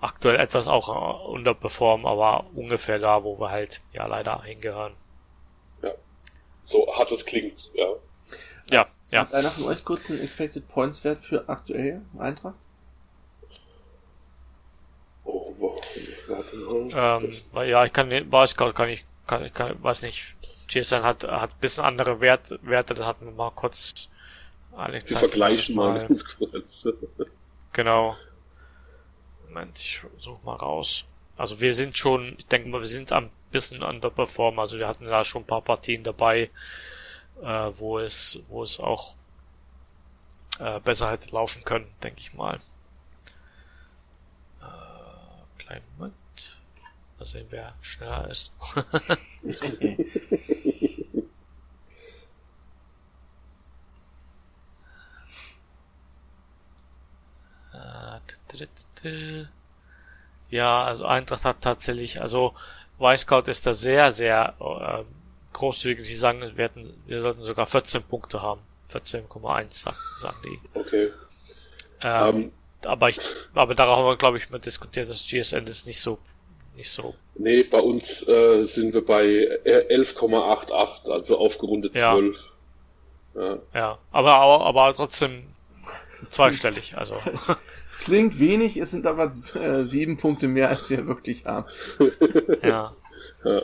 aktuell etwas auch äh, unterperformen, aber ungefähr da, wo wir halt ja leider hingehören. So hart es klingt, ja. Ja, ja. Hat einer von euch kurz einen Expected Points Wert für aktuell Eintracht? Ähm, ja, ich kann, gar kann ich, kann, kann, weiß nicht. GSN hat, hat ein bisschen andere Wert, Werte, das hatten wir mal kurz, eigentlich Wir vergleichen mal. mal. genau. Moment, ich suche mal raus. Also wir sind schon, ich denke mal, wir sind am bisschen underperformen. Also wir hatten da schon ein paar Partien dabei, äh, wo es, wo es auch äh, besser hätte laufen können, denke ich mal. Äh, kleinen Moment. Mal sehen, wer schneller ist. Ja, also Eintracht hat tatsächlich, also Wisecout ist da sehr, sehr äh, großzügig. Die sagen, wir, hätten, wir sollten sogar 14 Punkte haben. 14,1 sagen, sagen die. Okay. Ähm, um, ähm, aber ich, aber darauf haben wir, glaube ich, mal diskutiert, dass GSN ist nicht so, nicht so. Nee, bei uns äh, sind wir bei 11,88, also aufgerundet 12. Ja. ja. ja, aber, aber, aber trotzdem zweistellig, also. Es klingt wenig, es sind aber äh, sieben Punkte mehr, als wir wirklich haben. ja. ja.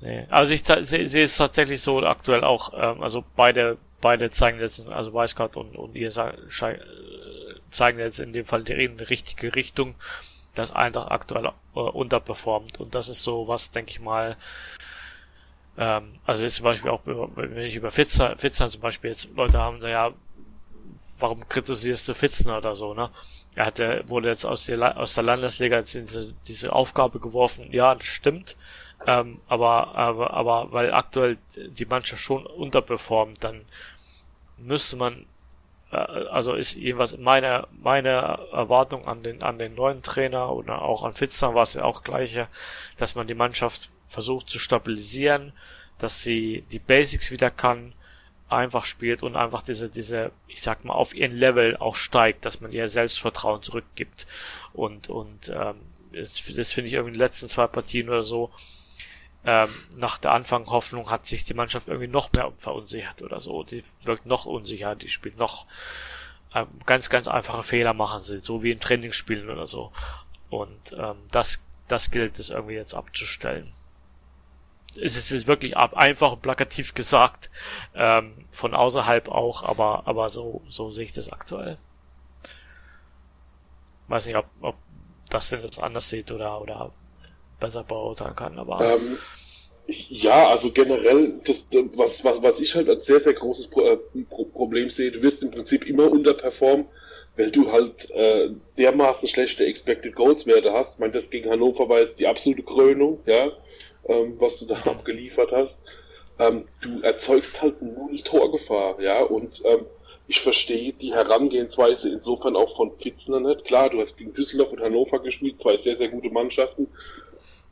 Nee. Also ich sehe seh es tatsächlich so aktuell auch, ähm, also beide, beide zeigen jetzt, also Weißgart und, und ihr zeigen jetzt in dem Fall die, in die richtige Richtung, dass Eintracht aktuell äh, unterperformt. Und das ist so was, denke ich mal, ähm, also jetzt zum Beispiel auch, wenn ich über Fitzer, Fitzer zum Beispiel jetzt Leute haben, naja, warum kritisierst du Fitzner oder so, ne? Er hat, er wurde jetzt aus der, aus der Landesliga jetzt diese, diese Aufgabe geworfen. Ja, das stimmt. Ähm, aber, aber, aber weil aktuell die Mannschaft schon unterperformt, dann müsste man, also ist jedenfalls meine, meine Erwartung an den, an den neuen Trainer oder auch an Fitzner war es ja auch gleiche, dass man die Mannschaft versucht zu stabilisieren, dass sie die Basics wieder kann, einfach spielt und einfach diese, diese, ich sag mal, auf ihren Level auch steigt, dass man ihr Selbstvertrauen zurückgibt. Und, und ähm, das finde ich irgendwie in den letzten zwei Partien oder so, ähm, nach der Anfang Hoffnung hat sich die Mannschaft irgendwie noch mehr verunsichert oder so. Die wirkt noch unsicher, die spielt noch ähm, ganz, ganz einfache Fehler machen sie, so wie in Trainingsspielen oder so. Und ähm, das, das gilt es irgendwie jetzt abzustellen es ist wirklich einfach und plakativ gesagt, ähm, von außerhalb auch, aber, aber so, so sehe ich das aktuell. Weiß nicht, ob, ob das denn jetzt anders sieht oder, oder besser beurteilen kann, aber. Ähm, ja, also generell, das, was, was, was ich halt als sehr, sehr großes Pro, äh, Problem sehe, du wirst im Prinzip immer unterperformen, weil du halt äh, dermaßen schlechte Expected Goals Werte hast. Ich meine, das gegen Hannover war jetzt die absolute Krönung, ja ähm, was du da abgeliefert hast. Ähm, du erzeugst halt null Torgefahr, ja, und ähm, ich verstehe die Herangehensweise insofern auch von Pfitzner nicht. Klar, du hast gegen Düsseldorf und Hannover gespielt, zwei sehr, sehr gute Mannschaften.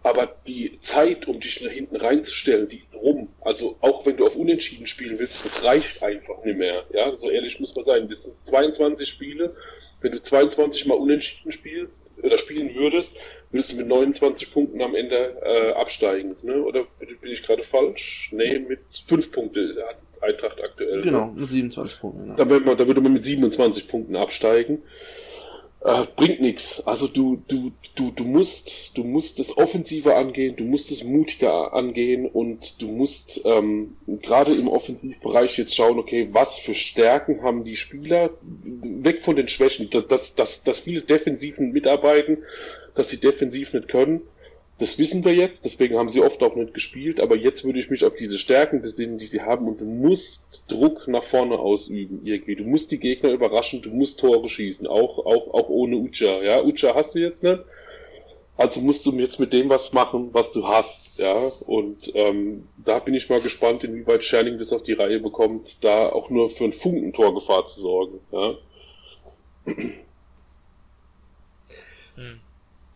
Aber die Zeit, um dich nach hinten reinzustellen, die ist rum. Also auch wenn du auf Unentschieden spielen willst, das reicht einfach nicht mehr. Ja, so ehrlich muss man sein. Das sind 22 Spiele wenn du 22 mal unentschieden spielst oder spielen würdest, würdest du mit 29 Punkten am Ende äh, absteigen, ne? Oder bin ich gerade falsch? Nee, mit 5 Punkten hat Eintracht aktuell. Genau, mit 27 Punkten. Ja. Da, würde man, da würde man mit 27 Punkten absteigen. Äh, bringt nichts. Also du, du, du, du musst, du musst es offensiver angehen, du musst es mutiger angehen und du musst ähm, gerade im Offensivbereich jetzt schauen, okay, was für Stärken haben die Spieler, weg von den Schwächen, dass, dass, dass, viele Defensiven mitarbeiten, dass sie defensiv nicht können das wissen wir jetzt, deswegen haben sie oft auch nicht gespielt, aber jetzt würde ich mich auf diese Stärken besinnen, die sie haben und du musst Druck nach vorne ausüben irgendwie. Du musst die Gegner überraschen, du musst Tore schießen, auch, auch, auch ohne Ucha, ja. Ucha hast du jetzt nicht, also musst du jetzt mit dem was machen, was du hast, ja. Und ähm, da bin ich mal gespannt, inwieweit Scherning das auf die Reihe bekommt, da auch nur für ein Funkentorgefahr zu sorgen, ja. Hm.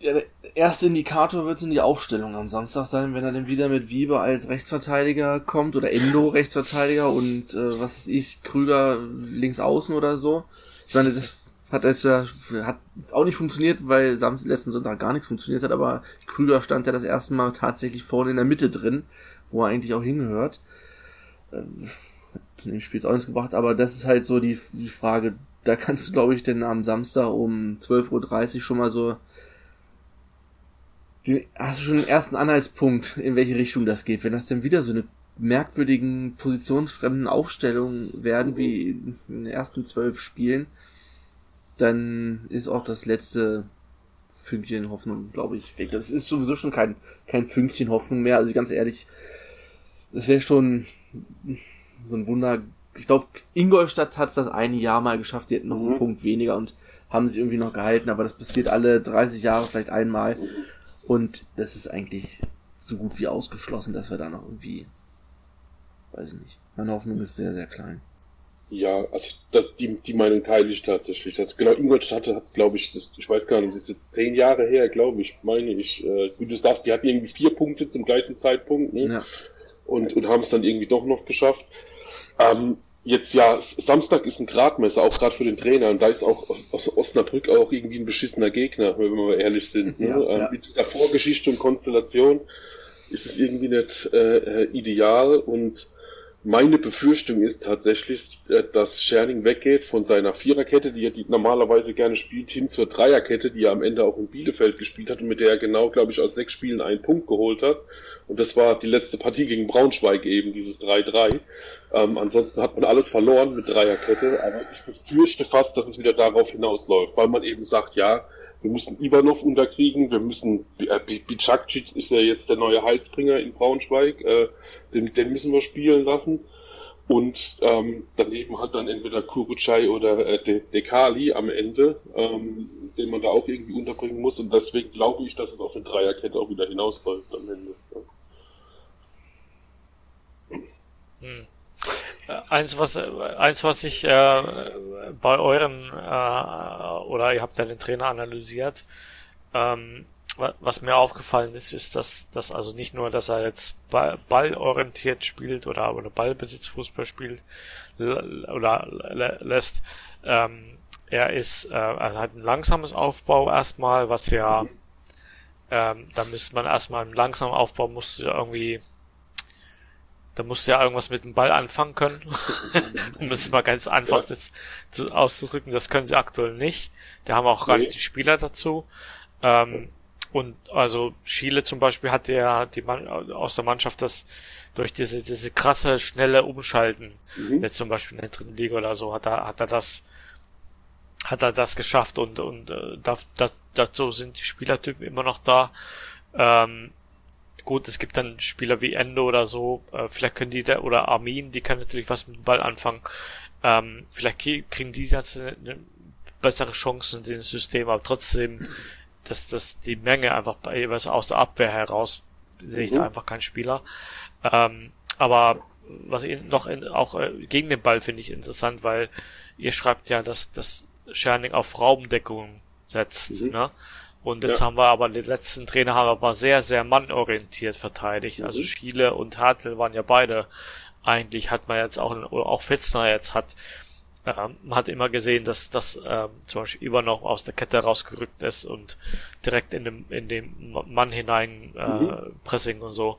Ja, der erste Indikator wird in die Aufstellung am Samstag sein, wenn er dann wieder mit Wieber als Rechtsverteidiger kommt oder Endo Rechtsverteidiger und äh, was weiß ich, Krüger links außen oder so. Ich meine, das hat jetzt, hat jetzt auch nicht funktioniert, weil Samstag letzten Sonntag gar nichts funktioniert hat, aber Krüger stand ja das erste Mal tatsächlich vorne in der Mitte drin, wo er eigentlich auch hingehört. Ähm, dem Spiel auch nichts gebracht, aber das ist halt so die, die Frage. Da kannst du, glaube ich, denn am Samstag um 12.30 Uhr schon mal so den, hast du schon den ersten Anhaltspunkt, in welche Richtung das geht. Wenn das dann wieder so eine merkwürdigen, positionsfremden Aufstellungen werden, wie in den ersten zwölf Spielen, dann ist auch das letzte Fünkchen Hoffnung, glaube ich, weg. Das ist sowieso schon kein, kein Fünkchen Hoffnung mehr. Also ganz ehrlich, das wäre schon so ein Wunder. Ich glaube, Ingolstadt hat es das eine Jahr mal geschafft, die hätten noch einen mhm. Punkt weniger und haben sich irgendwie noch gehalten, aber das passiert alle 30 Jahre vielleicht einmal. Und das ist eigentlich so gut wie ausgeschlossen, dass wir da noch irgendwie, weiß ich nicht. Meine Hoffnung ist sehr, sehr klein. Ja, also das, die, die Meinung teile ich tatsächlich. Also genau, Ingolstadt hat es, glaube ich, das, ich weiß gar nicht, das ist jetzt zehn Jahre her, glaube ich, meine ich. Äh, wie du sagst, die hatten irgendwie vier Punkte zum gleichen Zeitpunkt, ne? Ja. Und, und haben es dann irgendwie doch noch geschafft. Ähm, jetzt ja, Samstag ist ein Gradmesser, auch gerade für den Trainer. Und da ist auch aus Osnabrück auch irgendwie ein beschissener Gegner, wenn wir mal ehrlich sind. Ne? Ja, ähm, ja. Mit dieser Vorgeschichte und Konstellation ist es irgendwie nicht äh, ideal. Und meine Befürchtung ist tatsächlich, äh, dass Scherning weggeht von seiner Viererkette, die er die normalerweise gerne spielt, hin zur Dreierkette, die er am Ende auch in Bielefeld gespielt hat und mit der er genau, glaube ich, aus sechs Spielen einen Punkt geholt hat. Und das war die letzte Partie gegen Braunschweig eben, dieses 3-3. Ähm, ansonsten hat man alles verloren mit Dreierkette, aber ich befürchte fast, dass es wieder darauf hinausläuft, weil man eben sagt, ja, wir müssen Ivanov unterkriegen, wir müssen, äh, Bicakcic ist ja jetzt der neue Heilsbringer in Braunschweig, äh, den, den müssen wir spielen lassen. Und ähm, daneben hat dann entweder Kurucay oder äh, De Dekali am Ende, ähm, den man da auch irgendwie unterbringen muss. Und deswegen glaube ich, dass es auf eine Dreierkette auch wieder hinausläuft am Ende. Hm. Äh, eins, was, eins, was ich äh, bei euren, äh, oder ihr habt ja den Trainer analysiert, ähm, was mir aufgefallen ist, ist, dass, dass also nicht nur, dass er jetzt ballorientiert spielt oder, oder Ballbesitzfußball spielt oder lässt, ähm, er ist, äh, er hat ein langsames Aufbau erstmal, was ja, ähm, da müsste man erstmal einen langsamen Aufbau muss irgendwie da musst du ja irgendwas mit dem Ball anfangen können. um es mal ganz einfach ja. zu, auszudrücken. Das können sie aktuell nicht. Da haben auch gerade die Spieler dazu. Ähm, und also Chile zum Beispiel hat ja die Mann, aus der Mannschaft das durch diese, diese krasse, schnelle Umschalten, mhm. jetzt zum Beispiel in der dritten Liga oder so, hat er, hat er das, hat er das geschafft und, und äh, da, da, dazu sind die Spielertypen immer noch da. Ähm, Gut, es gibt dann Spieler wie Endo oder so, äh, vielleicht können die da, oder Armin, die können natürlich was mit dem Ball anfangen. Ähm, vielleicht kriegen die jetzt eine, eine bessere Chance in dem System, aber trotzdem, dass, dass die Menge einfach bei, was aus der Abwehr heraus sehe ich da mhm. einfach keinen Spieler. Ähm, aber was ich noch in, auch äh, gegen den Ball finde ich interessant, weil ihr schreibt ja, dass das Scherning auf Raumdeckung setzt, mhm. ne? Und jetzt ja. haben wir aber den letzten Trainer haben wir aber sehr, sehr mannorientiert verteidigt. Also mhm. Also Schiele und Hartwell waren ja beide eigentlich, hat man jetzt auch, auch Fitzner jetzt hat ähm, man hat immer gesehen, dass das ähm, zum Beispiel über noch aus der Kette rausgerückt ist und direkt in dem in dem Mann hinein äh, mhm. Pressing und so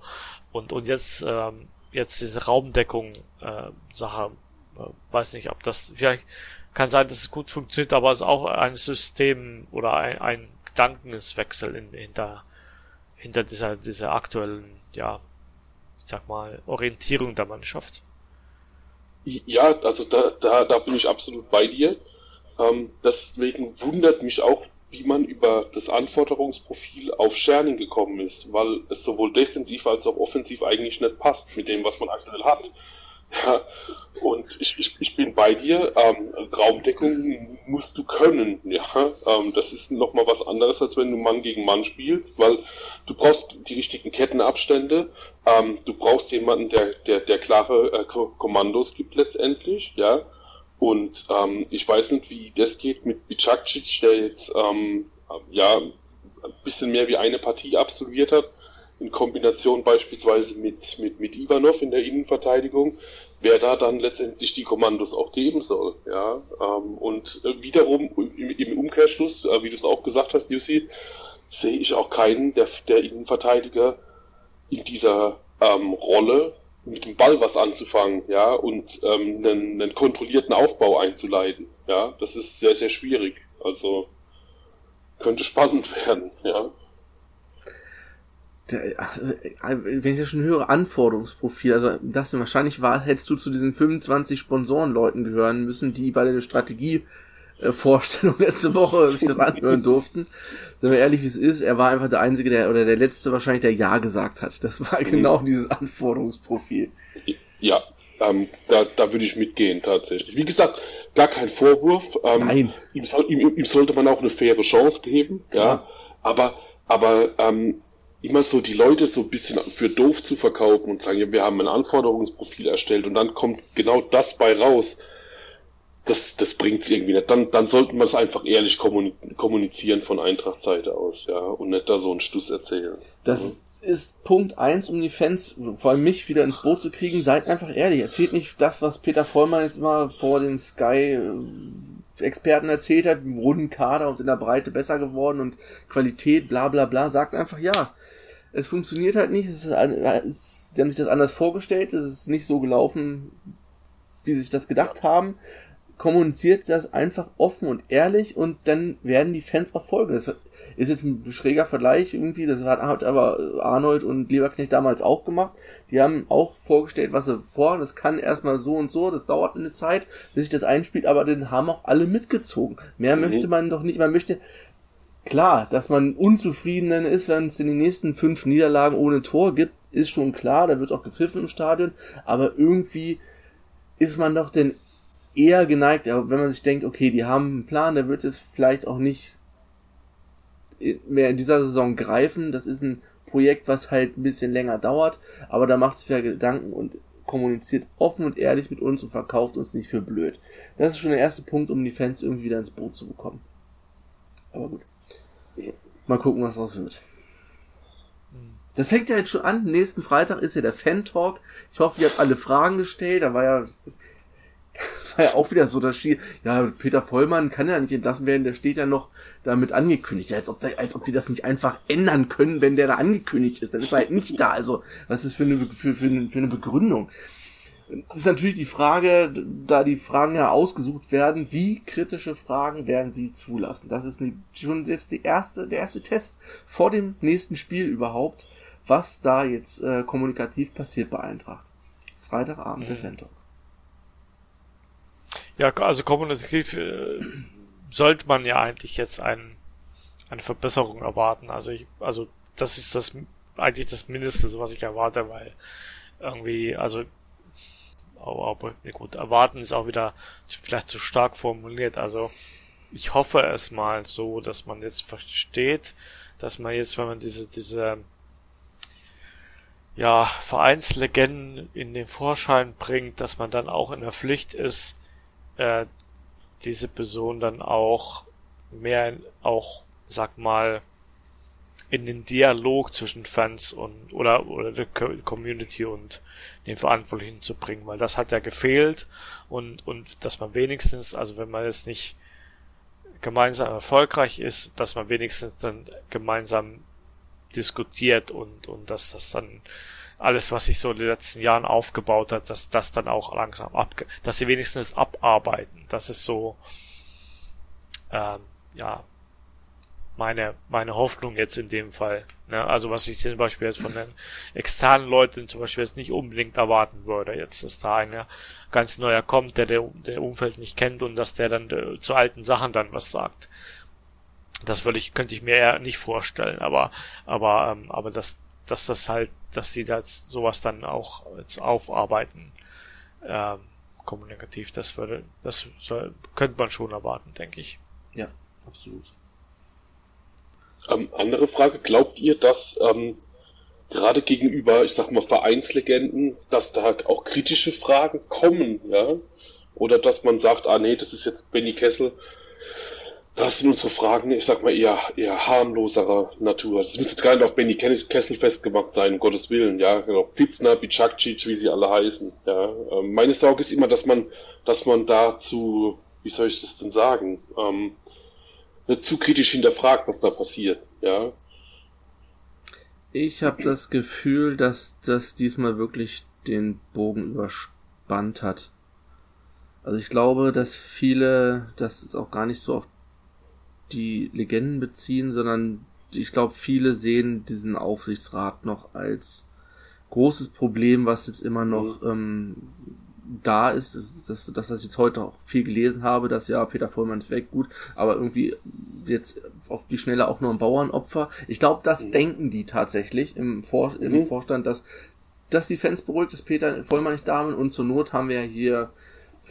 und und jetzt ähm, jetzt diese Raumdeckung äh, Sache äh, weiß nicht, ob das vielleicht kann sein, dass es gut funktioniert, aber es ist auch ein System oder ein, ein Gedankenswechsel in, hinter hinter dieser dieser aktuellen ja ich sag mal Orientierung der Mannschaft. Ja, also da, da, da bin ich absolut bei dir. Ähm, deswegen wundert mich auch, wie man über das Anforderungsprofil auf Scherning gekommen ist, weil es sowohl defensiv als auch offensiv eigentlich nicht passt mit dem, was man aktuell hat. Ja, und ich, ich, ich bin bei dir, ähm, Raumdeckung musst du können, ja. Ähm, das ist nochmal was anderes, als wenn du Mann gegen Mann spielst, weil du brauchst die richtigen Kettenabstände, ähm, du brauchst jemanden, der, der, der klare äh, Kommandos gibt letztendlich, ja. Und ähm, ich weiß nicht, wie das geht mit Bicakcic, der jetzt ähm, ja ein bisschen mehr wie eine Partie absolviert hat in Kombination beispielsweise mit, mit, mit Ivanov in der Innenverteidigung, wer da dann letztendlich die Kommandos auch geben soll. Ja, ähm, und äh, wiederum im, im Umkehrschluss, äh, wie du es auch gesagt hast, Jussi, sehe ich auch keinen der, der Innenverteidiger in dieser ähm, Rolle mit dem Ball was anzufangen, ja, und ähm, einen, einen kontrollierten Aufbau einzuleiten. Ja, das ist sehr, sehr schwierig. Also könnte spannend werden, ja also, wenn ich das schon höre, Anforderungsprofil, also das wahrscheinlich war, hättest du zu diesen 25 Sponsorenleuten gehören müssen, die bei der Strategievorstellung letzte Woche sich das anhören durften. Sagen wir ehrlich, wie es ist, er war einfach der Einzige, der, oder der Letzte wahrscheinlich, der Ja gesagt hat. Das war mhm. genau dieses Anforderungsprofil. Ja, ähm, da, da würde ich mitgehen, tatsächlich. Wie gesagt, gar kein Vorwurf. Ähm, Nein. Ihm, soll, ihm, ihm sollte man auch eine faire Chance geben, ja. ja. Aber, aber, ähm, immer so die Leute so ein bisschen für doof zu verkaufen und sagen, ja, wir haben ein Anforderungsprofil erstellt und dann kommt genau das bei raus. Das, das bringt's irgendwie nicht. Dann, dann sollten wir es einfach ehrlich kommunizieren von Eintracht-Seite aus, ja, und nicht da so einen Stuss erzählen. Das ja. ist Punkt eins, um die Fans, vor allem mich, wieder ins Boot zu kriegen. Seid einfach ehrlich. Erzählt nicht das, was Peter Vollmann jetzt immer vor den Sky äh, Experten erzählt hat, im runden Kader und in der Breite besser geworden und Qualität, bla bla bla, sagt einfach ja. Es funktioniert halt nicht, es ist, es, sie haben sich das anders vorgestellt, es ist nicht so gelaufen, wie sie sich das gedacht haben. Kommuniziert das einfach offen und ehrlich und dann werden die Fans auch folgen. Das ist jetzt ein schräger Vergleich irgendwie, das hat, aber Arnold und Lieberknecht damals auch gemacht. Die haben auch vorgestellt, was sie vorhaben. Das kann erstmal so und so, das dauert eine Zeit, bis sich das einspielt, aber dann haben auch alle mitgezogen. Mehr mhm. möchte man doch nicht. Man möchte, klar, dass man unzufrieden ist, wenn es in den nächsten fünf Niederlagen ohne Tor gibt, ist schon klar, da wird auch gepfiffen im Stadion, aber irgendwie ist man doch denn eher geneigt, wenn man sich denkt, okay, die haben einen Plan, der wird es vielleicht auch nicht mehr in dieser Saison greifen. Das ist ein Projekt, was halt ein bisschen länger dauert, aber da macht es für Gedanken und kommuniziert offen und ehrlich mit uns und verkauft uns nicht für blöd. Das ist schon der erste Punkt, um die Fans irgendwie wieder ins Boot zu bekommen. Aber gut. Mal gucken, was draus wird. Das fängt ja jetzt schon an. Nächsten Freitag ist ja der Fan-Talk. Ich hoffe, ihr habt alle Fragen gestellt. Da war ja war ja auch wieder so, dass Schier, ja, Peter Vollmann kann ja nicht entlassen werden, der steht ja noch damit angekündigt. Als ob, als ob die das nicht einfach ändern können, wenn der da angekündigt ist. Dann ist er halt nicht da. Also, was ist für eine, für, für, eine, für eine Begründung? Das ist natürlich die Frage, da die Fragen ja ausgesucht werden, wie kritische Fragen werden sie zulassen? Das ist schon jetzt die erste, der erste Test vor dem nächsten Spiel überhaupt, was da jetzt äh, kommunikativ passiert bei Eintracht. Freitagabend mhm. der Fan ja, also kommunikativ äh, sollte man ja eigentlich jetzt ein, eine Verbesserung erwarten. Also ich, also das ist das eigentlich das Mindeste, was ich erwarte, weil irgendwie, also aber gut, erwarten ist auch wieder vielleicht zu stark formuliert. Also ich hoffe es mal so, dass man jetzt versteht, dass man jetzt, wenn man diese, diese ja, Vereinslegenden in den Vorschein bringt, dass man dann auch in der Pflicht ist, äh, diese Person dann auch mehr auch, sag mal, in den Dialog zwischen Fans und oder oder der Community und den Verantwortlichen zu bringen, weil das hat ja gefehlt und und dass man wenigstens, also wenn man jetzt nicht gemeinsam erfolgreich ist, dass man wenigstens dann gemeinsam diskutiert und und dass das dann alles, was sich so in den letzten Jahren aufgebaut hat, dass das dann auch langsam ab, dass sie wenigstens abarbeiten. Das ist so, ähm, ja, meine, meine Hoffnung jetzt in dem Fall. Ne? Also was ich zum Beispiel jetzt von den externen Leuten zum Beispiel jetzt nicht unbedingt erwarten würde, jetzt, dass da einer ganz neuer kommt, der der, der Umfeld nicht kennt und dass der dann äh, zu alten Sachen dann was sagt. Das würde ich, könnte ich mir eher nicht vorstellen, aber, aber, ähm, aber dass, dass das halt, dass die das sowas dann auch jetzt aufarbeiten, ähm, kommunikativ, das würde, das soll, könnte man schon erwarten, denke ich. Ja, absolut. Ähm, andere Frage, glaubt ihr, dass ähm, gerade gegenüber, ich sag mal, Vereinslegenden, dass da auch kritische Fragen kommen, ja? Oder dass man sagt, ah nee, das ist jetzt Benny Kessel, das sind unsere Fragen, ich sag mal, eher, eher harmloserer Natur. Das müsste jetzt gar nicht auf Benny Kessel festgemacht sein, um Gottes Willen, ja, genau. Pizna, Bicakcic, wie sie alle heißen, ja. Ähm, meine Sorge ist immer, dass man, dass man dazu, wie soll ich das denn sagen, ähm, nicht zu kritisch hinterfragt, was da passiert, ja. Ich habe das Gefühl, dass das diesmal wirklich den Bogen überspannt hat. Also ich glaube, dass viele das jetzt auch gar nicht so auf die Legenden beziehen, sondern ich glaube, viele sehen diesen Aufsichtsrat noch als großes Problem, was jetzt immer noch mhm. ähm, da ist, das, das, was ich jetzt heute auch viel gelesen habe, dass ja, Peter Vollmann ist weg, gut, aber irgendwie jetzt auf die Schnelle auch nur ein Bauernopfer. Ich glaube, das mhm. denken die tatsächlich im, Vor im mhm. Vorstand, dass, dass die Fans beruhigt, dass Peter Vollmann nicht da ist und zur Not haben wir ja hier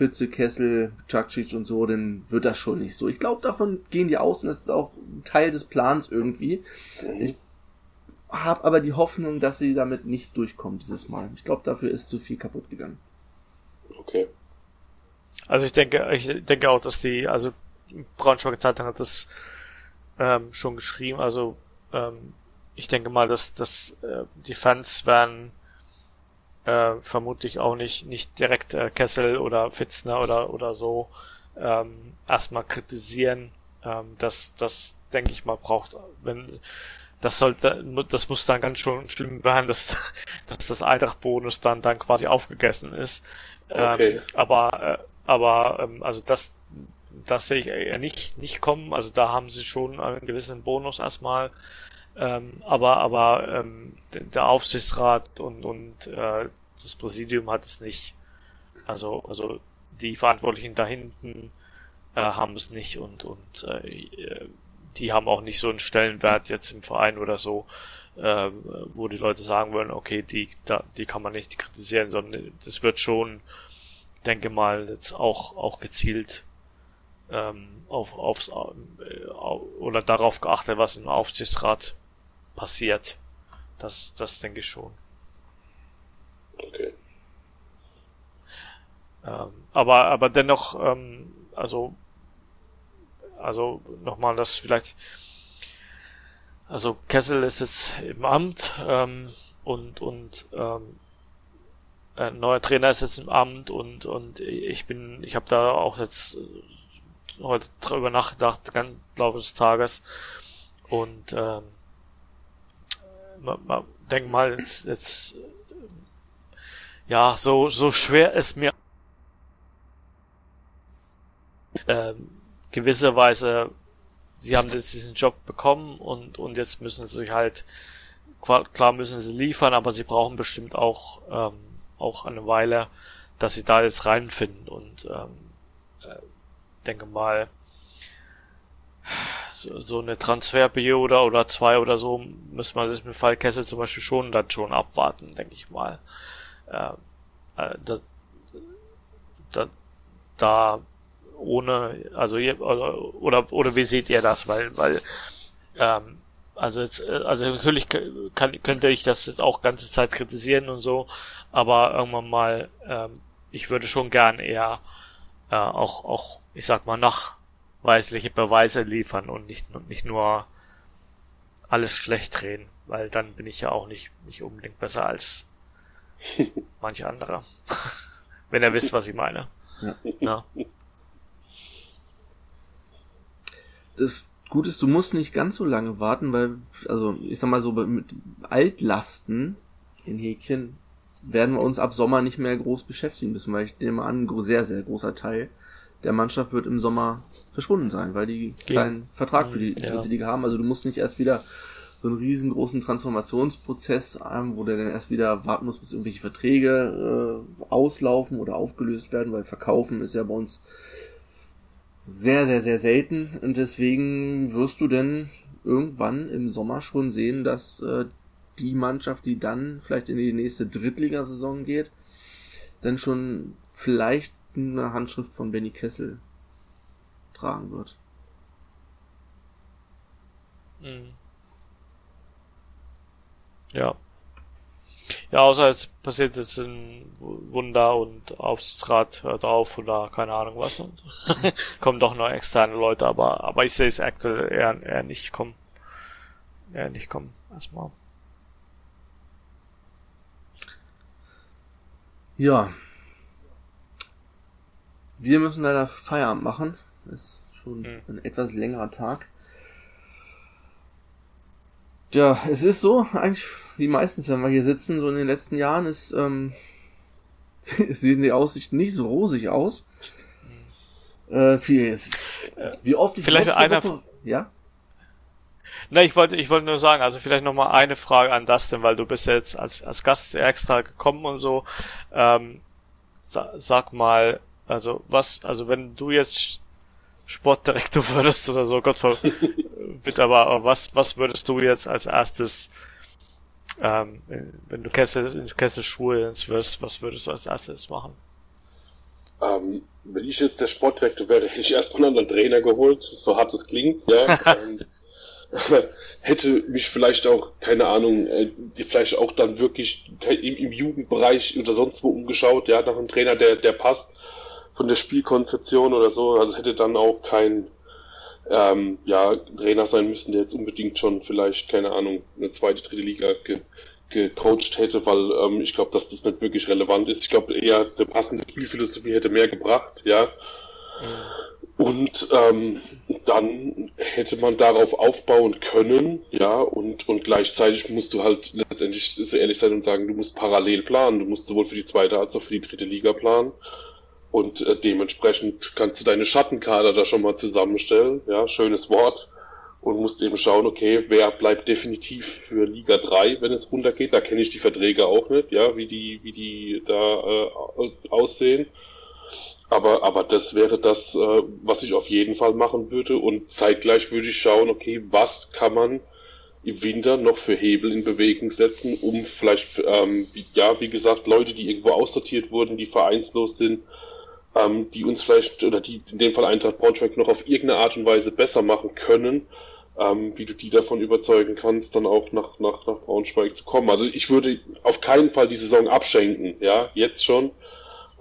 Fitze, Kessel, Cakcic und so, dann wird das schon nicht so. Ich glaube, davon gehen die aus und das ist auch Teil des Plans irgendwie. Mhm. Ich habe aber die Hoffnung, dass sie damit nicht durchkommen dieses Mal. Ich glaube, dafür ist zu viel kaputt gegangen. Okay. Also ich denke, ich denke auch, dass die, also Braunschweiger Zeitung hat das ähm, schon geschrieben. Also ähm, ich denke mal, dass, dass äh, die Fans werden äh, vermutlich auch nicht nicht direkt äh, Kessel oder Fitzner oder oder so ähm, erstmal kritisieren. Ähm, das das denke ich mal braucht, wenn das sollte, das muss dann ganz schön schlimm werden, dass, dass das Eintracht-Bonus dann, dann quasi aufgegessen ist. Okay. Ähm, aber, äh, aber, ähm, also das, das sehe ich eher nicht, nicht kommen. Also da haben sie schon einen gewissen Bonus erstmal. Ähm, aber, aber, ähm, der Aufsichtsrat und, und, äh, das Präsidium hat es nicht. Also, also, die Verantwortlichen da hinten, äh, haben es nicht und, und, äh, die haben auch nicht so einen Stellenwert jetzt im Verein oder so, äh, wo die Leute sagen würden, okay, die, da, die kann man nicht kritisieren, sondern das wird schon, denke mal, jetzt auch, auch gezielt ähm, auf, aufs, äh, oder darauf geachtet, was im Aufsichtsrat passiert. Das, das denke ich schon. Okay. Ähm, aber, aber dennoch, ähm, also, also nochmal das vielleicht, also Kessel ist jetzt im Amt ähm, und und ähm, ein neuer Trainer ist jetzt im Amt und und ich bin, ich habe da auch jetzt heute drüber nachgedacht, ganz Laufe des Tages. Und ähm, man, man denk mal jetzt, jetzt ja so so schwer es mir ähm, gewisserweise sie haben jetzt diesen Job bekommen und, und jetzt müssen sie sich halt, klar müssen sie liefern, aber sie brauchen bestimmt auch, ähm, auch eine Weile, dass sie da jetzt reinfinden und ähm, äh, denke mal, so, so eine Transferperiode oder zwei oder so muss man das mit Fall Kessel zum Beispiel schon dann schon abwarten, denke ich mal. Ähm, äh, da, da, da ohne, also oder oder wie seht ihr das? Weil, weil ähm, also jetzt, also natürlich kann, könnte ich das jetzt auch ganze Zeit kritisieren und so, aber irgendwann mal, ähm, ich würde schon gern eher äh, auch auch, ich sag mal nachweisliche Beweise liefern und nicht nicht nur alles schlecht reden, weil dann bin ich ja auch nicht, nicht unbedingt besser als manche andere. Wenn ihr wisst, was ich meine. Ja. ja. Das Gute ist, du musst nicht ganz so lange warten, weil, also ich sag mal so, mit Altlasten in Häkchen werden wir uns ab Sommer nicht mehr groß beschäftigen müssen, weil ich nehme an, ein sehr, sehr großer Teil der Mannschaft wird im Sommer verschwunden sein, weil die keinen Vertrag für die dritte ja. Liga haben. Also du musst nicht erst wieder so einen riesengroßen Transformationsprozess haben, wo der dann erst wieder warten muss, bis irgendwelche Verträge äh, auslaufen oder aufgelöst werden, weil Verkaufen ist ja bei uns sehr, sehr, sehr selten. Und deswegen wirst du denn irgendwann im Sommer schon sehen, dass äh, die Mannschaft, die dann vielleicht in die nächste Drittligasaison geht, dann schon vielleicht eine Handschrift von Benny Kessel tragen wird. Mhm. Ja. Ja, außer es passiert jetzt ein Wunder und Aufsichtsrat hört auf oder keine Ahnung was und kommen doch noch externe Leute, aber, aber ich sehe es aktuell eher, eher nicht kommen. Eher nicht kommen, erstmal. Ja. Wir müssen leider Feierabend machen. Das ist schon mhm. ein etwas längerer Tag. Ja, es ist so, eigentlich wie meistens, wenn wir hier sitzen, so in den letzten Jahren ist, ähm, sehen die Aussichten nicht so rosig aus. Äh, viel ist, wie oft ich Vielleicht einer, Woche, ja? Na, ich wollte, ich wollte nur sagen, also vielleicht noch mal eine Frage an Dustin, weil du bist ja jetzt als, als Gast extra gekommen und so. Ähm, sa sag mal, also was, also wenn du jetzt Sportdirektor würdest oder so, Gott bitte, aber was, was würdest du jetzt als erstes, ähm, wenn du Kessel, in Kessel Schuhe wirst, was würdest du als erstes machen? Ähm, wenn ich jetzt der Sportdirektor wäre, hätte ich erstmal einen anderen Trainer geholt, so hart es klingt, ja. ähm, hätte mich vielleicht auch, keine Ahnung, äh, vielleicht auch dann wirklich im, im Jugendbereich oder sonst wo umgeschaut, ja, nach einem Trainer, der, der passt von der Spielkonzeption oder so, also hätte dann auch kein ähm, ja, Trainer sein müssen, der jetzt unbedingt schon vielleicht, keine Ahnung, eine zweite, dritte Liga ge gecoacht hätte, weil ähm, ich glaube, dass das nicht wirklich relevant ist. Ich glaube eher, der passende Spielphilosophie hätte mehr gebracht, ja. Mhm. Und ähm, dann hätte man darauf aufbauen können, ja, und, und gleichzeitig musst du halt letztendlich so ehrlich sein und sagen, du musst parallel planen, du musst sowohl für die zweite als auch für die dritte Liga planen. Und äh, dementsprechend kannst du deine Schattenkader da schon mal zusammenstellen, ja, schönes Wort. Und musst eben schauen, okay, wer bleibt definitiv für Liga 3, wenn es runtergeht. Da kenne ich die Verträge auch nicht, ja, wie die, wie die da äh, aussehen. Aber, aber das wäre das, äh, was ich auf jeden Fall machen würde. Und zeitgleich würde ich schauen, okay, was kann man im Winter noch für Hebel in Bewegung setzen, um vielleicht, ähm, ja, wie gesagt, Leute, die irgendwo aussortiert wurden, die vereinslos sind, ähm, die uns vielleicht, oder die in dem Fall Eintracht Braunschweig noch auf irgendeine Art und Weise besser machen können, ähm, wie du die davon überzeugen kannst, dann auch nach, nach, nach Braunschweig zu kommen. Also ich würde auf keinen Fall die Saison abschenken, ja, jetzt schon.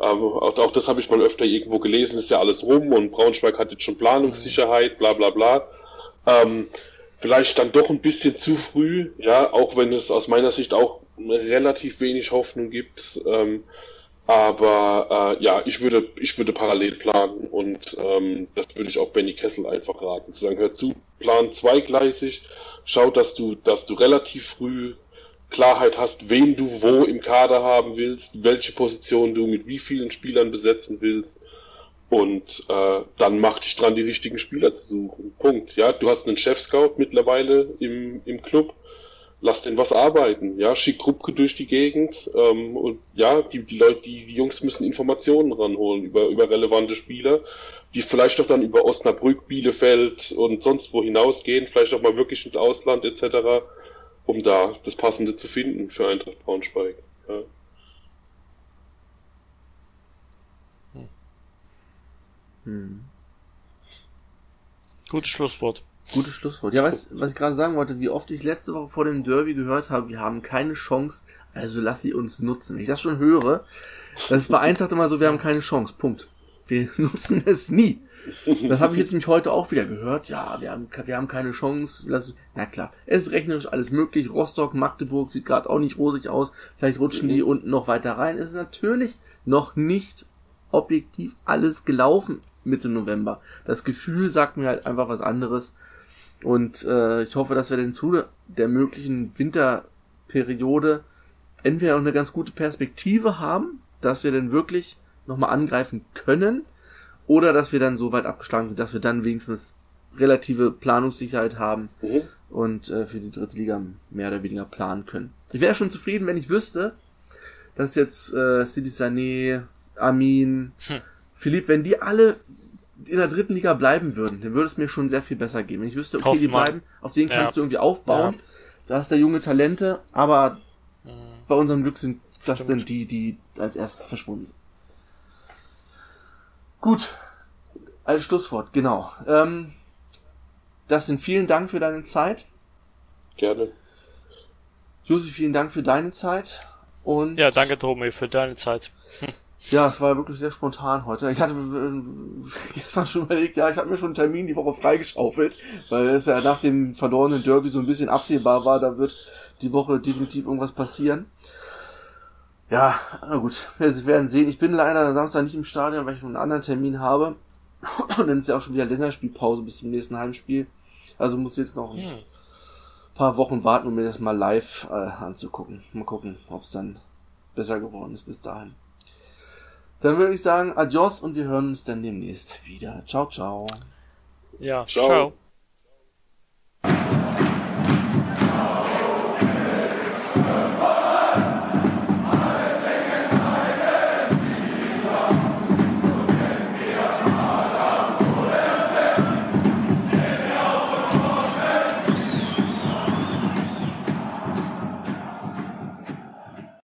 Ähm, auch, auch das habe ich mal öfter irgendwo gelesen, ist ja alles rum und Braunschweig hat jetzt schon Planungssicherheit, bla bla bla. Ähm, vielleicht dann doch ein bisschen zu früh, ja, auch wenn es aus meiner Sicht auch relativ wenig Hoffnung gibt. Ähm, aber äh, ja, ich würde, ich würde parallel planen und ähm, das würde ich auch Benny Kessel einfach raten. Zu sagen, hör zu, plan zweigleisig, schau, dass du, dass du relativ früh Klarheit hast, wen du wo im Kader haben willst, welche Position du mit wie vielen Spielern besetzen willst. Und äh, dann mach dich dran, die richtigen Spieler zu suchen. Punkt. Ja, du hast einen Chef-Scout mittlerweile im, im Club lass den was arbeiten, ja, schick Krupke durch die Gegend ähm, und ja, die, die Leute, die, die Jungs müssen Informationen ranholen über, über relevante Spieler, die vielleicht auch dann über Osnabrück, Bielefeld und sonst wo hinausgehen, vielleicht auch mal wirklich ins Ausland etc., um da das Passende zu finden für Eintracht Braunschweig. Ja. Hm. Gutes Schlusswort. Gutes Schlusswort. Ja, was, was ich gerade sagen wollte, wie oft ich letzte Woche vor dem Derby gehört habe, wir haben keine Chance, also lass sie uns nutzen. Wenn ich das schon höre, das ist bei Eintracht immer so, wir haben keine Chance. Punkt. Wir nutzen es nie. Das habe ich jetzt nämlich heute auch wieder gehört. Ja, wir haben, wir haben keine Chance. Lass, na klar, es ist rechnerisch alles möglich. Rostock, Magdeburg sieht gerade auch nicht rosig aus. Vielleicht rutschen die unten noch weiter rein. Es ist natürlich noch nicht objektiv alles gelaufen Mitte November. Das Gefühl sagt mir halt einfach was anderes. Und äh, ich hoffe, dass wir den zu der möglichen Winterperiode entweder noch eine ganz gute Perspektive haben, dass wir dann wirklich nochmal angreifen können, oder dass wir dann so weit abgeschlagen sind, dass wir dann wenigstens relative Planungssicherheit haben Mhm. und äh, für die dritte Liga mehr oder weniger planen können. Ich wäre schon zufrieden, wenn ich wüsste, dass jetzt äh, Sidi Sané, Amin, Hm. Philipp, wenn die alle in der dritten Liga bleiben würden, dann würde es mir schon sehr viel besser gehen. Wenn ich wüsste, okay, die Hoffmann. bleiben, auf denen kannst Ja. du irgendwie aufbauen. Ja. Da hast du junge Talente, aber Mhm. bei unserem Glück sind das Stimmt. dann die, die als erstes verschwunden sind. Gut. Als Schlusswort, genau. Ähm, das sind vielen Dank für deine Zeit. Gerne. Josi, vielen Dank für deine Zeit. Und Ja, danke, Tomi, für deine Zeit. Ja, es war wirklich sehr spontan heute. Ich hatte äh, gestern schon überlegt, ja, ich habe mir schon einen Termin die Woche freigeschaufelt, weil es ja nach dem verlorenen Derby so ein bisschen absehbar war, da wird die Woche definitiv irgendwas passieren. Ja, na gut, wir werden sehen. Ich bin leider Samstag nicht im Stadion, weil ich noch einen anderen Termin habe. Und dann ist ja auch schon wieder Länderspielpause bis zum nächsten Heimspiel. Also muss ich jetzt noch ein Hm. paar Wochen warten, um mir das mal live äh, anzugucken. Mal gucken, ob es dann besser geworden ist bis dahin. Dann würde ich sagen, adios und wir hören uns dann demnächst wieder. Ciao, ciao. Ja, Ciao. ciao.